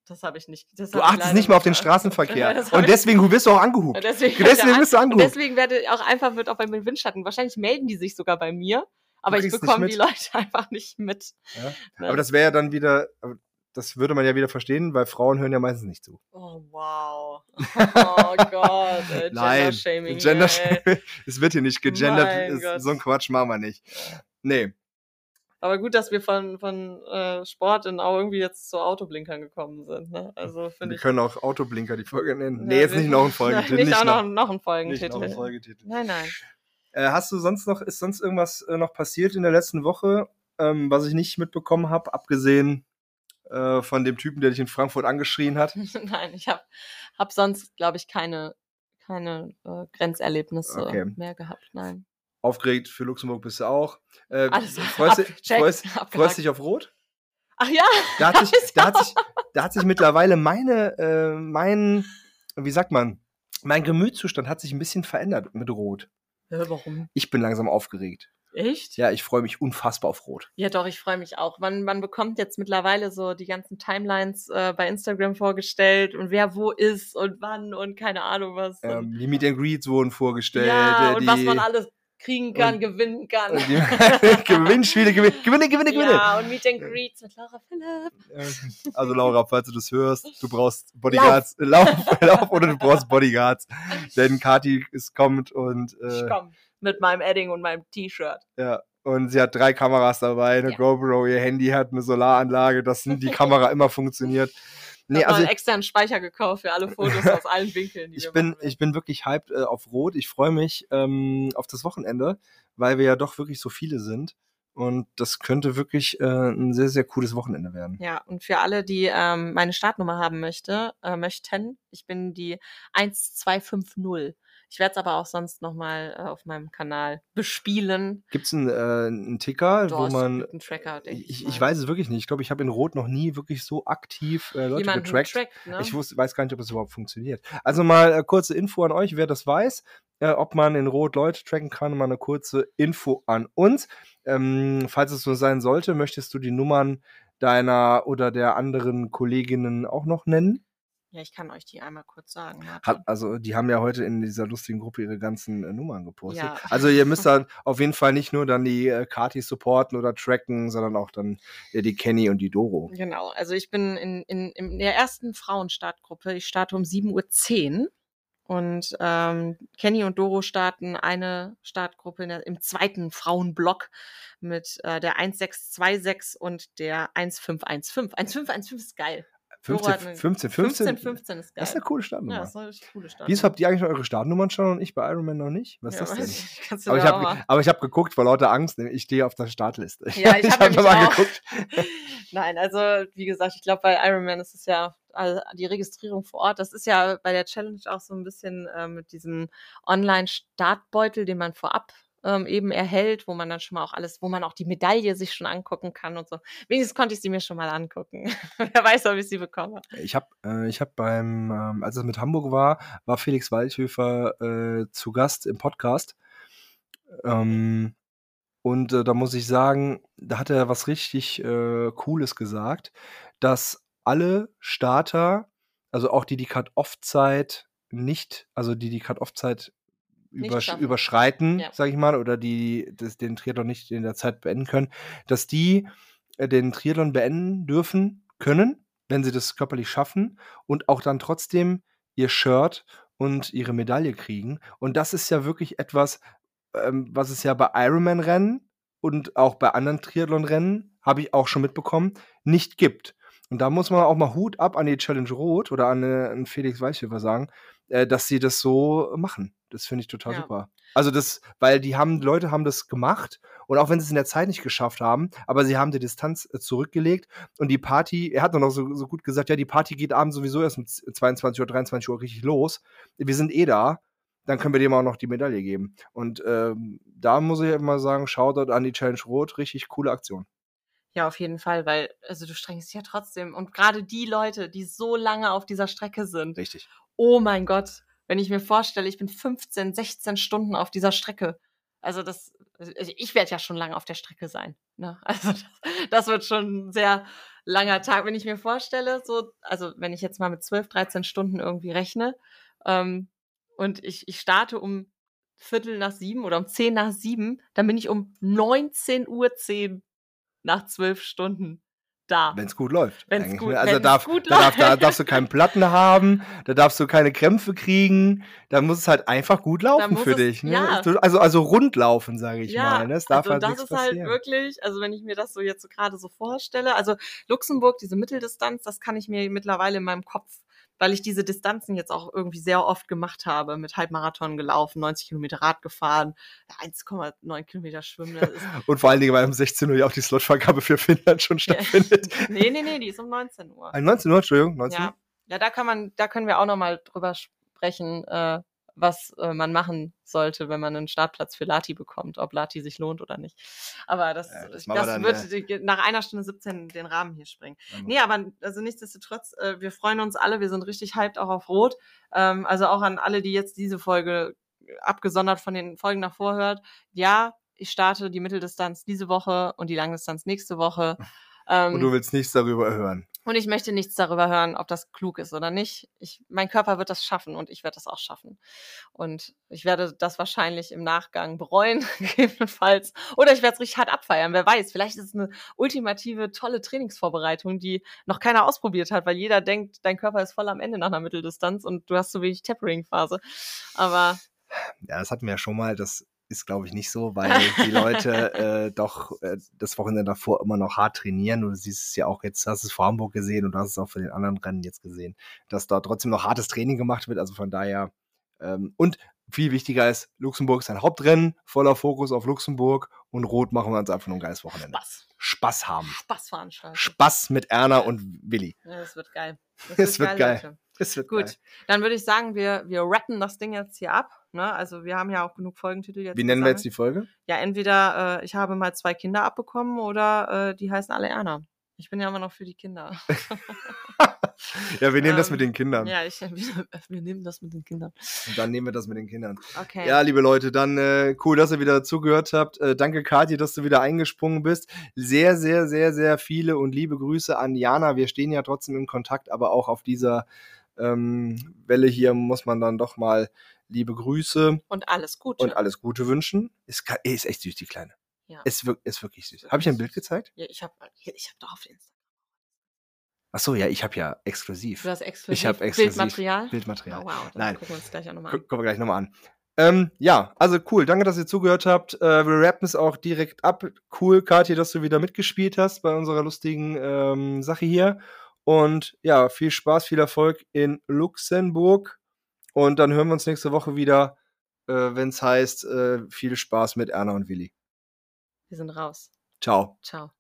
Das habe ich nicht. Du ich achtest nicht mal auf den. Straßenverkehr. Und ich- deswegen wirst du auch angehupt. Deswegen, Deswegen bist du und angehupt. deswegen werde auch einfach wird auch bei mir Windschatten. Wahrscheinlich melden die sich sogar bei mir, aber ich nicht bekomme die Leute einfach nicht mit. Ja. Ne? Aber das wäre ja dann wieder, das würde man ja wieder verstehen, weil Frauen hören ja meistens nicht zu. oh wow. Oh Gott. Äh, Nein, Gender-Shaming. Gender ey. es wird hier nicht gegendert. So ein Quatsch machen wir nicht. Nee. Aber gut, dass wir von, von äh, Sport in auch irgendwie jetzt zu Autoblinkern gekommen sind. Ne? Also Wir ich. können auch Autoblinker die Folge nennen. Ja, nee, jetzt nicht noch ein Folgetitel. Nicht, auch noch, noch, ein nicht Folgentitel. noch ein Folgetitel. Nein, nein. Äh, hast du sonst noch, ist sonst irgendwas äh, noch passiert in der letzten Woche, ähm, was ich nicht mitbekommen habe, abgesehen äh, von dem Typen, der dich in Frankfurt angeschrien hat? Nein, ich habe hab sonst, glaube ich, keine, keine äh, Grenzerlebnisse Okay. mehr gehabt. Nein. Aufgeregt für Luxemburg bist du auch. Äh, Alles freust, ab- dich- check, freust, freust dich auf Rot? Ach ja, Da hat, sich, da, hat sich, da hat sich mittlerweile meine, äh, mein, wie sagt man, mein Gemütszustand hat sich ein bisschen verändert mit Rot. Hä, warum? Ich bin langsam aufgeregt. Echt? Ja, ich freue mich unfassbar auf Rot. Ja, doch, ich freue mich auch. Man, man bekommt jetzt mittlerweile so die ganzen Timelines äh, bei Instagram vorgestellt und wer wo ist und wann und keine Ahnung was. Ähm, die Meet and Greets wurden vorgestellt. ja, äh, und die, was man alles kriegen kann, und- gewinnen kann. Gewinnspiele, gewinne, gewinne, gewinne, gewinne. ja, und Meet and Greets mit Laura Philipp. Also Laura, falls du das hörst, du brauchst Bodyguards. Lauf, lauf, oder du brauchst Bodyguards. Denn Kati ist kommt und Ich äh, komm mit meinem Edding und meinem T-Shirt. ja. Und sie hat drei Kameras dabei, eine Ja. GoPro, ihr Handy hat eine Solaranlage, dass die Kamera immer funktioniert. Nee, also einen externen Speicher gekauft für alle Fotos aus allen Winkeln. Ich bin, machen ich bin wirklich hyped äh, auf Rot. Ich freue mich ähm, auf das Wochenende, weil wir ja doch wirklich so viele sind. Und das könnte wirklich äh, ein sehr, sehr cooles Wochenende werden. Ja, und für alle, die ähm, meine Startnummer haben möchte, äh, möchten, ich bin die 1250. Ich werde es aber auch sonst nochmal äh, auf meinem Kanal bespielen. Gibt es einen, äh, einen Ticker, Doch, wo es man. einen Tracker, Ich, mal. ich weiß es wirklich nicht. Ich glaube, ich habe in Rot noch nie wirklich so aktiv äh, Leute Jemanden getrackt. trackt, ne? Ich wusste, weiß gar nicht, ob das überhaupt funktioniert. Also mal äh, kurze Info an euch, wer das weiß, äh, ob man in Rot Leute tracken kann, mal eine kurze Info an uns. Ähm, falls es so sein sollte, möchtest du die Nummern deiner oder der anderen Kolleginnen auch noch nennen? Ja, ich kann euch die einmal kurz sagen. Martin. Hat, also die haben ja heute in dieser lustigen Gruppe ihre ganzen äh, Nummern gepostet. Ja. Also ihr müsst dann auf jeden Fall nicht nur dann die äh, Kati supporten oder tracken, sondern auch dann äh, die Kenny und die Doro. Genau, also ich bin in, in, in der ersten Frauenstartgruppe. Ich starte um 7.10 Uhr. Und ähm, Kenny und Doro starten eine Startgruppe in der, im zweiten Frauenblock mit äh, der 1626 und der 1515. 1515 ist geil. Doro hat 15, eine- 15, 15, 1515 ist geil. Das ist eine coole Startnummer. ja, das ist eine coole Startnummer. Wieso habt ihr eigentlich eure Startnummern schon und ich bei Ironman noch nicht? Was ja, ist das denn? ich Aber ich habe aber ich hab geguckt vor lauter Angst, denn ich stehe auf der Startliste. Ja, ich hab hab nämlich mal auch. geguckt. Nein, also wie gesagt, ich glaube, bei Ironman ist es ja also die Registrierung vor Ort. Das ist ja bei der Challenge auch so ein bisschen äh, mit diesem Online-Startbeutel, den man vorab ähm, eben erhält, wo man dann schon mal auch alles, wo man auch die Medaille sich schon angucken kann und so. Wenigstens konnte ich sie mir schon mal angucken. Wer weiß, ob ich sie bekomme. Ich habe äh, ich hab beim, ähm, als es mit Hamburg war, war Felix Waldhöfer äh, zu Gast im Podcast. Ähm, und äh, da muss ich sagen, da hat er was richtig äh, Cooles gesagt, dass alle Starter, also auch die die Cut-Off-Zeit nicht, also die die Cut-Off-Zeit übersch überschreiten, Ja. sage ich mal, oder die das, den Triathlon nicht in der Zeit beenden können, dass die äh, den Triathlon beenden dürfen, können, wenn sie das körperlich schaffen und auch dann trotzdem ihr Shirt und ihre Medaille kriegen. Und das ist ja wirklich etwas, ähm, was es ja bei Ironman-Rennen und auch bei anderen Triathlon-Rennen, habe ich auch schon mitbekommen, nicht gibt. Und da muss man auch mal Hut ab an die Challenge Rot oder an, äh, an Felix Weichhöfer sagen, äh, dass sie das so machen. Das finde ich total Ja. super. Also das, weil die haben, die Leute haben das gemacht und auch wenn sie es in der Zeit nicht geschafft haben, aber sie haben die Distanz äh, zurückgelegt und die Party, er hat doch noch so, so gut gesagt, ja, die Party geht abends sowieso erst um 22 Uhr, 23 Uhr richtig los. Wir sind eh da, dann können wir dem auch noch die Medaille geben. Und ähm, da muss ich immer sagen, Shoutout an die Challenge Rot, richtig coole Aktion. Ja, auf jeden Fall, weil, also du strengst dich ja trotzdem. Und gerade die Leute, die so lange auf dieser Strecke sind, Richtig. oh mein Gott, wenn ich mir vorstelle, ich bin 15, 16 Stunden auf dieser Strecke. Also das, also ich werde ja schon lange auf der Strecke sein. Ne? Also das, das wird schon ein sehr langer Tag, wenn ich mir vorstelle, so, also wenn ich jetzt mal mit 12, 13 Stunden irgendwie rechne ähm, und ich, ich starte um Viertel nach sieben oder um zehn nach sieben, dann bin ich um 19.10 Uhr nach zwölf Stunden da. Wenn es gut läuft. Wenn's eigentlich, gut- ne? Also wenn's darf, gut da, darf, da darfst du keinen Platten haben, da darfst du keine Krämpfe kriegen, da muss es halt einfach gut laufen für es- dich. Ne? ja. Du- Also, also rund laufen, sage ich Ja, mal. Ne? Es darf also halt das ist halt passieren. wirklich, also wenn ich mir das so jetzt so gerade so vorstelle, also Luxemburg, diese Mitteldistanz, das kann ich mir mittlerweile in meinem Kopf, weil ich diese Distanzen jetzt auch irgendwie sehr oft gemacht habe, mit Halbmarathon gelaufen, 90 Kilometer Rad gefahren, 1,9 Kilometer schwimmen. Und vor allen Dingen, weil um 16 Uhr ja auch die Slotvergabe für Finnland schon stattfindet. nee, nee, nee, die ist um 19 Uhr. Ah, 19 Uhr, Entschuldigung, 19 Ja, Uhr. ja, da kann man, da können wir auch noch mal drüber sprechen, äh, was äh, man machen sollte, wenn man einen Startplatz für Lati bekommt, ob Lati sich lohnt oder nicht. Aber das, Ja, das das, dann, wird die- nach einer Stunde 17 den Rahmen hier sprengen. Nee, aber also nichtsdestotrotz, äh, wir freuen uns alle, wir sind richtig hyped auch auf Rot. Ähm, also auch an alle, die jetzt diese Folge abgesondert von den Folgen davor hört. Ja, ich starte die Mitteldistanz diese Woche und die Langdistanz nächste Woche. Ähm, Und du willst nichts darüber hören. Und ich möchte nichts darüber hören, ob das klug ist oder nicht. Ich, mein Körper wird das schaffen und ich werde das auch schaffen. Und ich werde das wahrscheinlich im Nachgang bereuen, gegebenenfalls. Oder ich werde es richtig hart abfeiern. Wer weiß, vielleicht ist es eine ultimative, tolle Trainingsvorbereitung, die noch keiner ausprobiert hat, weil jeder denkt, dein Körper ist voll am Ende nach einer Mitteldistanz und du hast so wenig Tapering-Phase. Aber Ja, das hatten wir ja schon mal. Das ist, glaube ich, nicht so, weil die Leute äh, doch äh, das Wochenende davor immer noch hart trainieren. Du siehst es ja auch jetzt, hast es vor Hamburg gesehen und du hast es auch für den anderen Rennen jetzt gesehen, dass da trotzdem noch hartes Training gemacht wird. Also von daher Ähm, und viel wichtiger ist, Luxemburg ist ein Hauptrennen, voller Fokus auf Luxemburg und Rot machen wir uns einfach nur ein geiles Wochenende. Spaß. Spaß haben. Spaßveranstaltung. Spaß mit Erna und Willi. Ja, das wird geil. Das Es wird geil. Leute. Es wird Gut, geil. dann würde ich sagen, wir, wir rappen das Ding jetzt hier ab. Ne? Also wir haben ja auch genug Folgentitel jetzt. Wie nennen wir jetzt die Folge? Ja, entweder äh, ich habe mal zwei Kinder abbekommen oder äh, die heißen alle Erna. Ich bin ja immer noch für die Kinder. Ja, wir nehmen das Ähm, mit den Kindern. ja, ich, wir, wir nehmen das mit den Kindern. Und dann nehmen wir das mit den Kindern. Okay. Ja, liebe Leute, dann äh, cool, dass ihr wieder zugehört habt. Äh, danke, Kathi, dass du wieder eingesprungen bist. Sehr, sehr, sehr, sehr viele und liebe Grüße an Jana. Wir stehen ja trotzdem in Kontakt, aber auch auf dieser ähm, Welle hier muss man dann doch mal liebe Grüße Und alles Gute. und alles Gute wünschen. Ist, ist echt süß, die Kleine. Ja. Ist, ist wirklich süß. Habe ich ein Bild gezeigt? ja, ich habe ich hab doch auf Instagram. Ach so, ja, ich habe ja exklusiv Du hast exklusiv Ich hab exklusiv Bildmaterial. Bildmaterial. Oh, wow, dann Nein. gucken wir uns gleich auch nochmal an. gucken wir gleich nochmal an. Ähm, ja, also cool. Danke, dass ihr zugehört habt. Äh, wir rappen es auch direkt ab. Cool, Kathi, dass du wieder mitgespielt hast bei unserer lustigen ähm, Sache hier. Und ja, viel Spaß, viel Erfolg in Luxemburg. Und dann hören wir uns nächste Woche wieder, äh, wenn es heißt, äh, viel Spaß mit Erna und Willi. Wir sind raus. Ciao. Ciao.